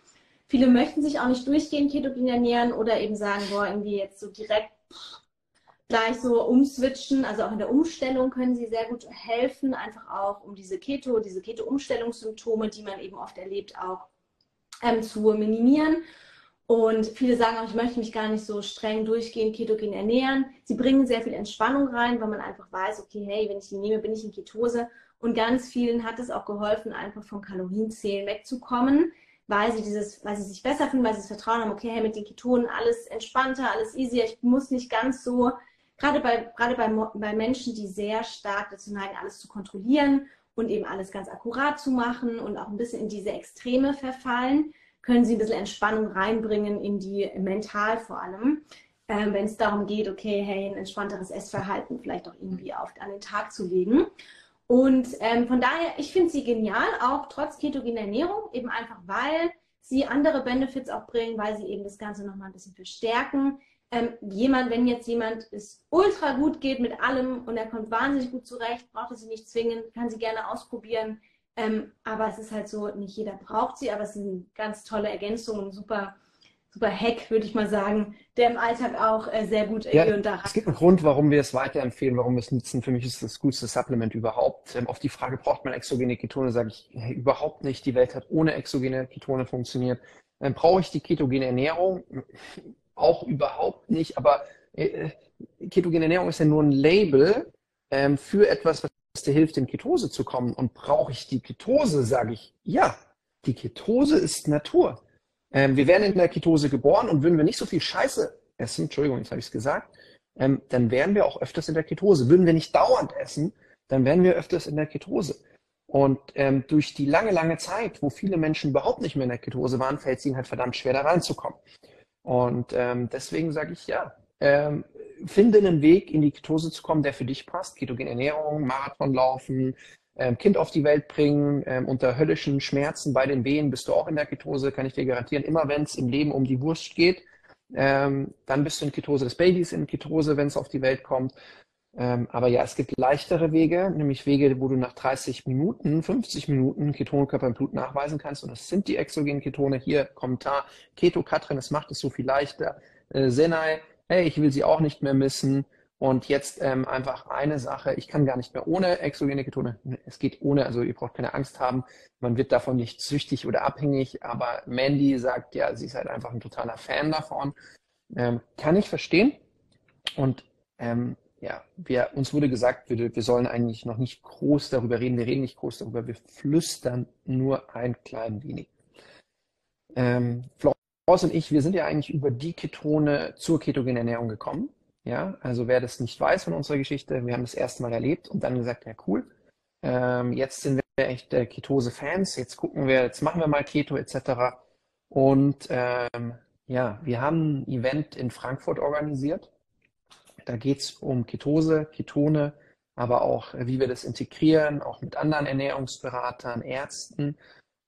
Viele möchten sich auch nicht durchgehend ketogen ernähren oder eben sagen, boah, irgendwie jetzt so direkt pff, gleich so umswitchen. Also auch in der Umstellung können sie sehr gut helfen, einfach auch um diese Keto, diese Keto-Umstellungssymptome, die man eben oft erlebt, auch ähm, zu minimieren. Und viele sagen auch, ich möchte mich gar nicht so streng durchgehend ketogen ernähren. Sie bringen sehr viel Entspannung rein, weil man einfach weiß, okay, hey, wenn ich die nehme, bin ich in Ketose. Und ganz vielen hat es auch geholfen, einfach vom Kalorienzählen wegzukommen, weil sie dieses, weil sie sich besser fühlen, weil sie das Vertrauen haben, okay, hey, mit den Ketonen alles entspannter, alles easier. Ich muss nicht ganz so, gerade bei, gerade bei, bei Menschen, die sehr stark dazu neigen, alles zu kontrollieren und eben alles ganz akkurat zu machen und auch ein bisschen in diese Extreme verfallen, können sie ein bisschen Entspannung reinbringen in die mental vor allem, ähm, wenn es darum geht, okay, hey, ein entspannteres Essverhalten vielleicht auch irgendwie auf, an den Tag zu legen. Und ähm, von daher, ich finde sie genial, auch trotz ketogener Ernährung, eben einfach weil sie andere Benefits auch bringen, weil sie eben das Ganze nochmal ein bisschen verstärken. Ähm, jemand, wenn jetzt jemand es ultra gut geht mit allem und er kommt wahnsinnig gut zurecht, braucht er sie nicht zwingen, kann sie gerne ausprobieren. Ähm, aber es ist halt so, nicht jeder braucht sie, aber es sind ganz tolle Ergänzungen, super, super Hack, würde ich mal sagen, der im Alltag auch äh, sehr gut Ja, hier und da Es gibt einen Grund, warum wir es weiterempfehlen, warum wir es nutzen. Für mich ist es das coolste Supplement überhaupt. Ähm, auf die Frage, braucht man exogene Ketone, sage ich hey, überhaupt nicht. Die Welt hat ohne exogene Ketone funktioniert. Ähm, brauche ich die ketogene Ernährung? Auch überhaupt nicht. Aber äh, ketogene Ernährung ist ja nur ein Label ähm, für etwas, was dir hilft, in Ketose zu kommen. Und brauche ich die Ketose, sage ich, ja. Die Ketose ist Natur. Ähm, wir wären in der Ketose geboren und würden wir nicht so viel Scheiße essen, Entschuldigung, jetzt habe ich es gesagt, ähm, dann wären wir auch öfters in der Ketose. Würden wir nicht dauernd essen, dann wären wir öfters in der Ketose. Und ähm, durch die lange, lange Zeit, wo viele Menschen überhaupt nicht mehr in der Ketose waren, fällt es ihnen halt verdammt schwer, da reinzukommen. Und ähm, deswegen sage ich ja, ähm, finde einen Weg, in die Ketose zu kommen, der für dich passt. Ketogene Ernährung, Marathon laufen, ähm, Kind auf die Welt bringen, ähm, unter höllischen Schmerzen bei den Wehen bist du auch in der Ketose, kann ich dir garantieren. Immer wenn es im Leben um die Wurst geht, ähm, dann bist du in Ketose. Das Baby ist in Ketose, wenn es auf die Welt kommt. Ähm, aber ja, es gibt leichtere Wege, nämlich Wege, wo du nach 30 Minuten, 50 Minuten Ketonkörper im Blut nachweisen kannst. Und das sind die exogenen Ketone. Hier Kommentar, Keto Katrin, es macht es so viel leichter. Äh, Senai, hey, ich will sie auch nicht mehr missen. Und jetzt ähm, einfach eine Sache, ich kann gar nicht mehr ohne exogene Ketone. Es geht ohne, also ihr braucht keine Angst haben. Man wird davon nicht süchtig oder abhängig. Aber Mandy sagt ja, sie ist halt einfach ein totaler Fan davon. Ähm, kann ich verstehen. Und ähm, ja, wir, uns wurde gesagt, wir, wir sollen eigentlich noch nicht groß darüber reden. Wir reden nicht groß darüber, wir flüstern nur ein klein wenig. Ähm, Florence und ich, wir sind ja eigentlich über die Ketone zur ketogenen Ernährung gekommen. Ja, also wer das nicht weiß von unserer Geschichte, wir haben das erste Mal erlebt und dann gesagt, ja cool, ähm, jetzt sind wir echt äh, Ketose-Fans. Jetzt gucken wir, jetzt machen wir mal Keto etc. Und ähm, ja, wir haben ein Event in Frankfurt organisiert. Da geht es um Ketose, Ketone, aber auch, äh, wie wir das integrieren, auch mit anderen Ernährungsberatern, Ärzten.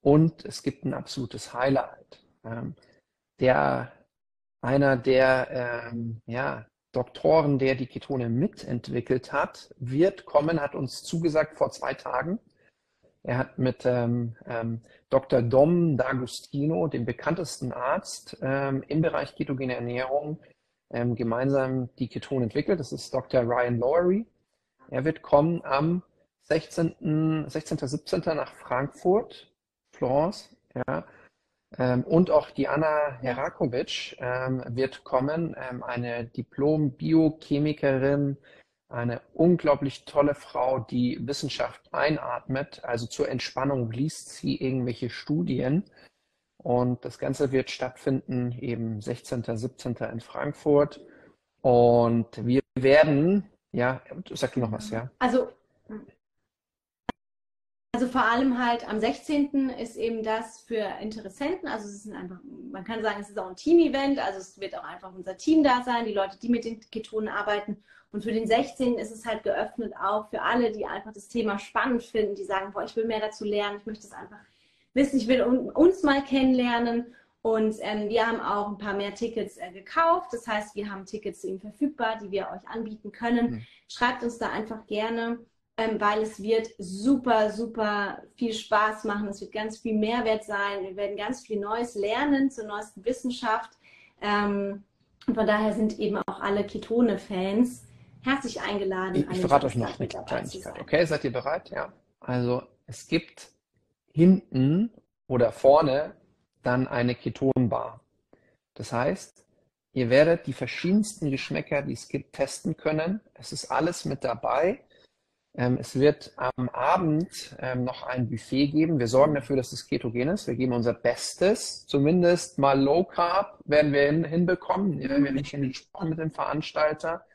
Und es gibt ein absolutes Highlight. Ähm, der, einer der ähm, ja, Doktoren, der die Ketone mitentwickelt hat, wird kommen, hat uns zugesagt vor zwei Tagen. Er hat mit ähm, ähm, Dr. Dom D'Agostino, dem bekanntesten Arzt ähm, im Bereich ketogene Ernährung, ähm, gemeinsam die Ketone entwickelt. Das ist Dr. Ryan Lowery. Er wird kommen am 16. 16. 17. nach Frankfurt, Florence, ja. Ähm, und auch die Anna Herakovic ähm, wird kommen, ähm, eine Diplom-Biochemikerin, eine unglaublich tolle Frau, die Wissenschaft einatmet. Also zur Entspannung liest sie irgendwelche Studien. Und das Ganze wird stattfinden eben 16., 17. in Frankfurt. Und wir werden, ja, sag du noch was, ja? Also, also vor allem halt am 16. ist eben das für Interessenten. Also es ist einfach, man kann sagen, es ist auch ein Team-Event. Also es wird auch einfach unser Team da sein, die Leute, die mit den Ketonen arbeiten. Und für den 16. ist es halt geöffnet auch für alle, die einfach das Thema spannend finden, die sagen, boah, ich will mehr dazu lernen, ich möchte es einfach wissen, ich will uns mal kennenlernen. Und ähm, wir haben auch ein paar mehr Tickets äh, gekauft. Das heißt, wir haben Tickets eben verfügbar, die wir euch anbieten können. Mhm. Schreibt uns da einfach gerne, ähm, weil es wird super, super viel Spaß machen. Es wird ganz viel Mehrwert sein. Wir werden ganz viel Neues lernen zur neuesten Wissenschaft. Ähm, und von daher sind eben auch alle Ketone-Fans herzlich eingeladen. Ich, ich verrate euch noch eine Kleinigkeit. Okay, seid ihr bereit? Ja. Also es gibt hinten oder vorne dann eine Ketonbar. Das heißt, ihr werdet die verschiedensten Geschmäcker, die es gibt, testen können. Es ist alles mit dabei. Ähm, es wird am Abend ähm, noch ein Buffet geben. Wir sorgen dafür, dass es ketogen ist. Wir geben unser Bestes. Zumindest mal Low Carb werden wir hin, hinbekommen. Wir haben nicht gesprochen mit dem Veranstalter.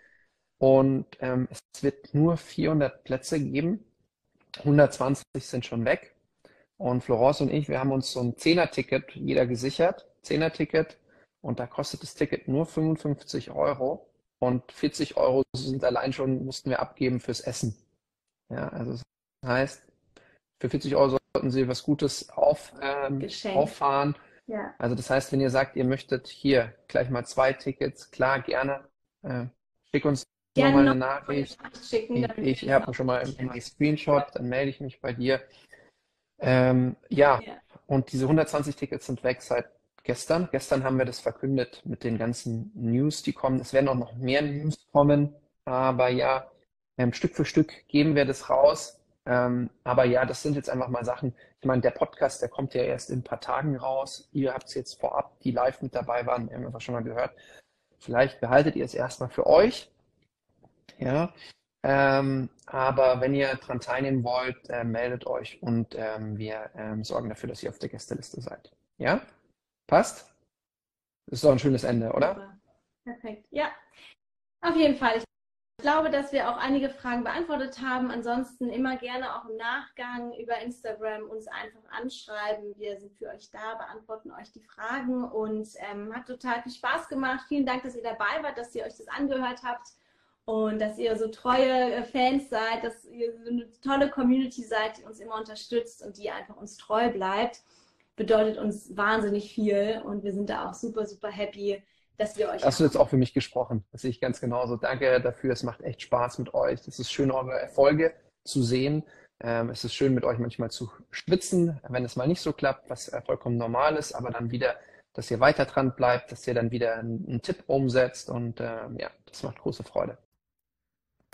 Und ähm, es wird nur 400 Plätze geben. 120 sind schon weg. Und Florence und ich, wir haben uns so ein Zehner-Ticket jeder gesichert. Zehner-Ticket. Und da kostet das Ticket nur 55 Euro. Und 40 Euro sind allein schon, mussten wir abgeben fürs Essen. Ja, also das heißt, für 40 Euro sollten Sie was Gutes auf, ähm, auffahren. Ja. Also das heißt, wenn ihr sagt, ihr möchtet hier gleich mal zwei Tickets, klar, gerne, äh, schick uns gerne mal eine Nachricht. Schicken, ich ich habe schon mal einen Screenshot, dann melde ich mich bei dir. Ähm, ja, ja, und diese 120 Tickets sind weg seit gestern. Gestern haben wir das verkündet mit den ganzen News, die kommen. Es werden auch noch mehr News kommen, aber ja, ähm, Stück für Stück geben wir das raus. Ähm, aber ja, das sind jetzt einfach mal Sachen. Ich meine, der Podcast, der kommt ja erst in ein paar Tagen raus. Ihr habt es jetzt vorab, die live mit dabei waren, haben wir schon mal gehört. Vielleicht behaltet ihr es erstmal für euch. Ja. Ähm, aber wenn ihr daran teilnehmen wollt, äh, meldet euch und ähm, wir ähm, sorgen dafür, dass ihr auf der Gästeliste seid. Ja? Passt? Das ist doch ein schönes Ende, oder? Perfekt. Ja. Auf jeden Fall. Ich glaube, dass wir auch einige Fragen beantwortet haben. Ansonsten immer gerne auch im Nachgang über Instagram uns einfach anschreiben. Wir sind für euch da, beantworten euch die Fragen und ähm, hat total viel Spaß gemacht. Vielen Dank, dass ihr dabei wart, dass ihr euch das angehört habt und dass ihr so treue äh, Fans seid, dass ihr so eine tolle Community seid, die uns immer unterstützt und die einfach uns treu bleibt. Bedeutet uns wahnsinnig viel und wir sind da auch super, super happy dass wir euch. Hast du jetzt auch für mich gesprochen? Das sehe ich ganz genauso. Danke dafür. Es macht echt Spaß mit euch. Es ist schön, eure Erfolge zu sehen. Ähm, es ist schön, mit euch manchmal zu schwitzen, wenn es mal nicht so klappt, was vollkommen normal ist, aber dann wieder, dass ihr weiter dran bleibt, dass ihr dann wieder einen, einen Tipp umsetzt und ähm, ja, das macht große Freude.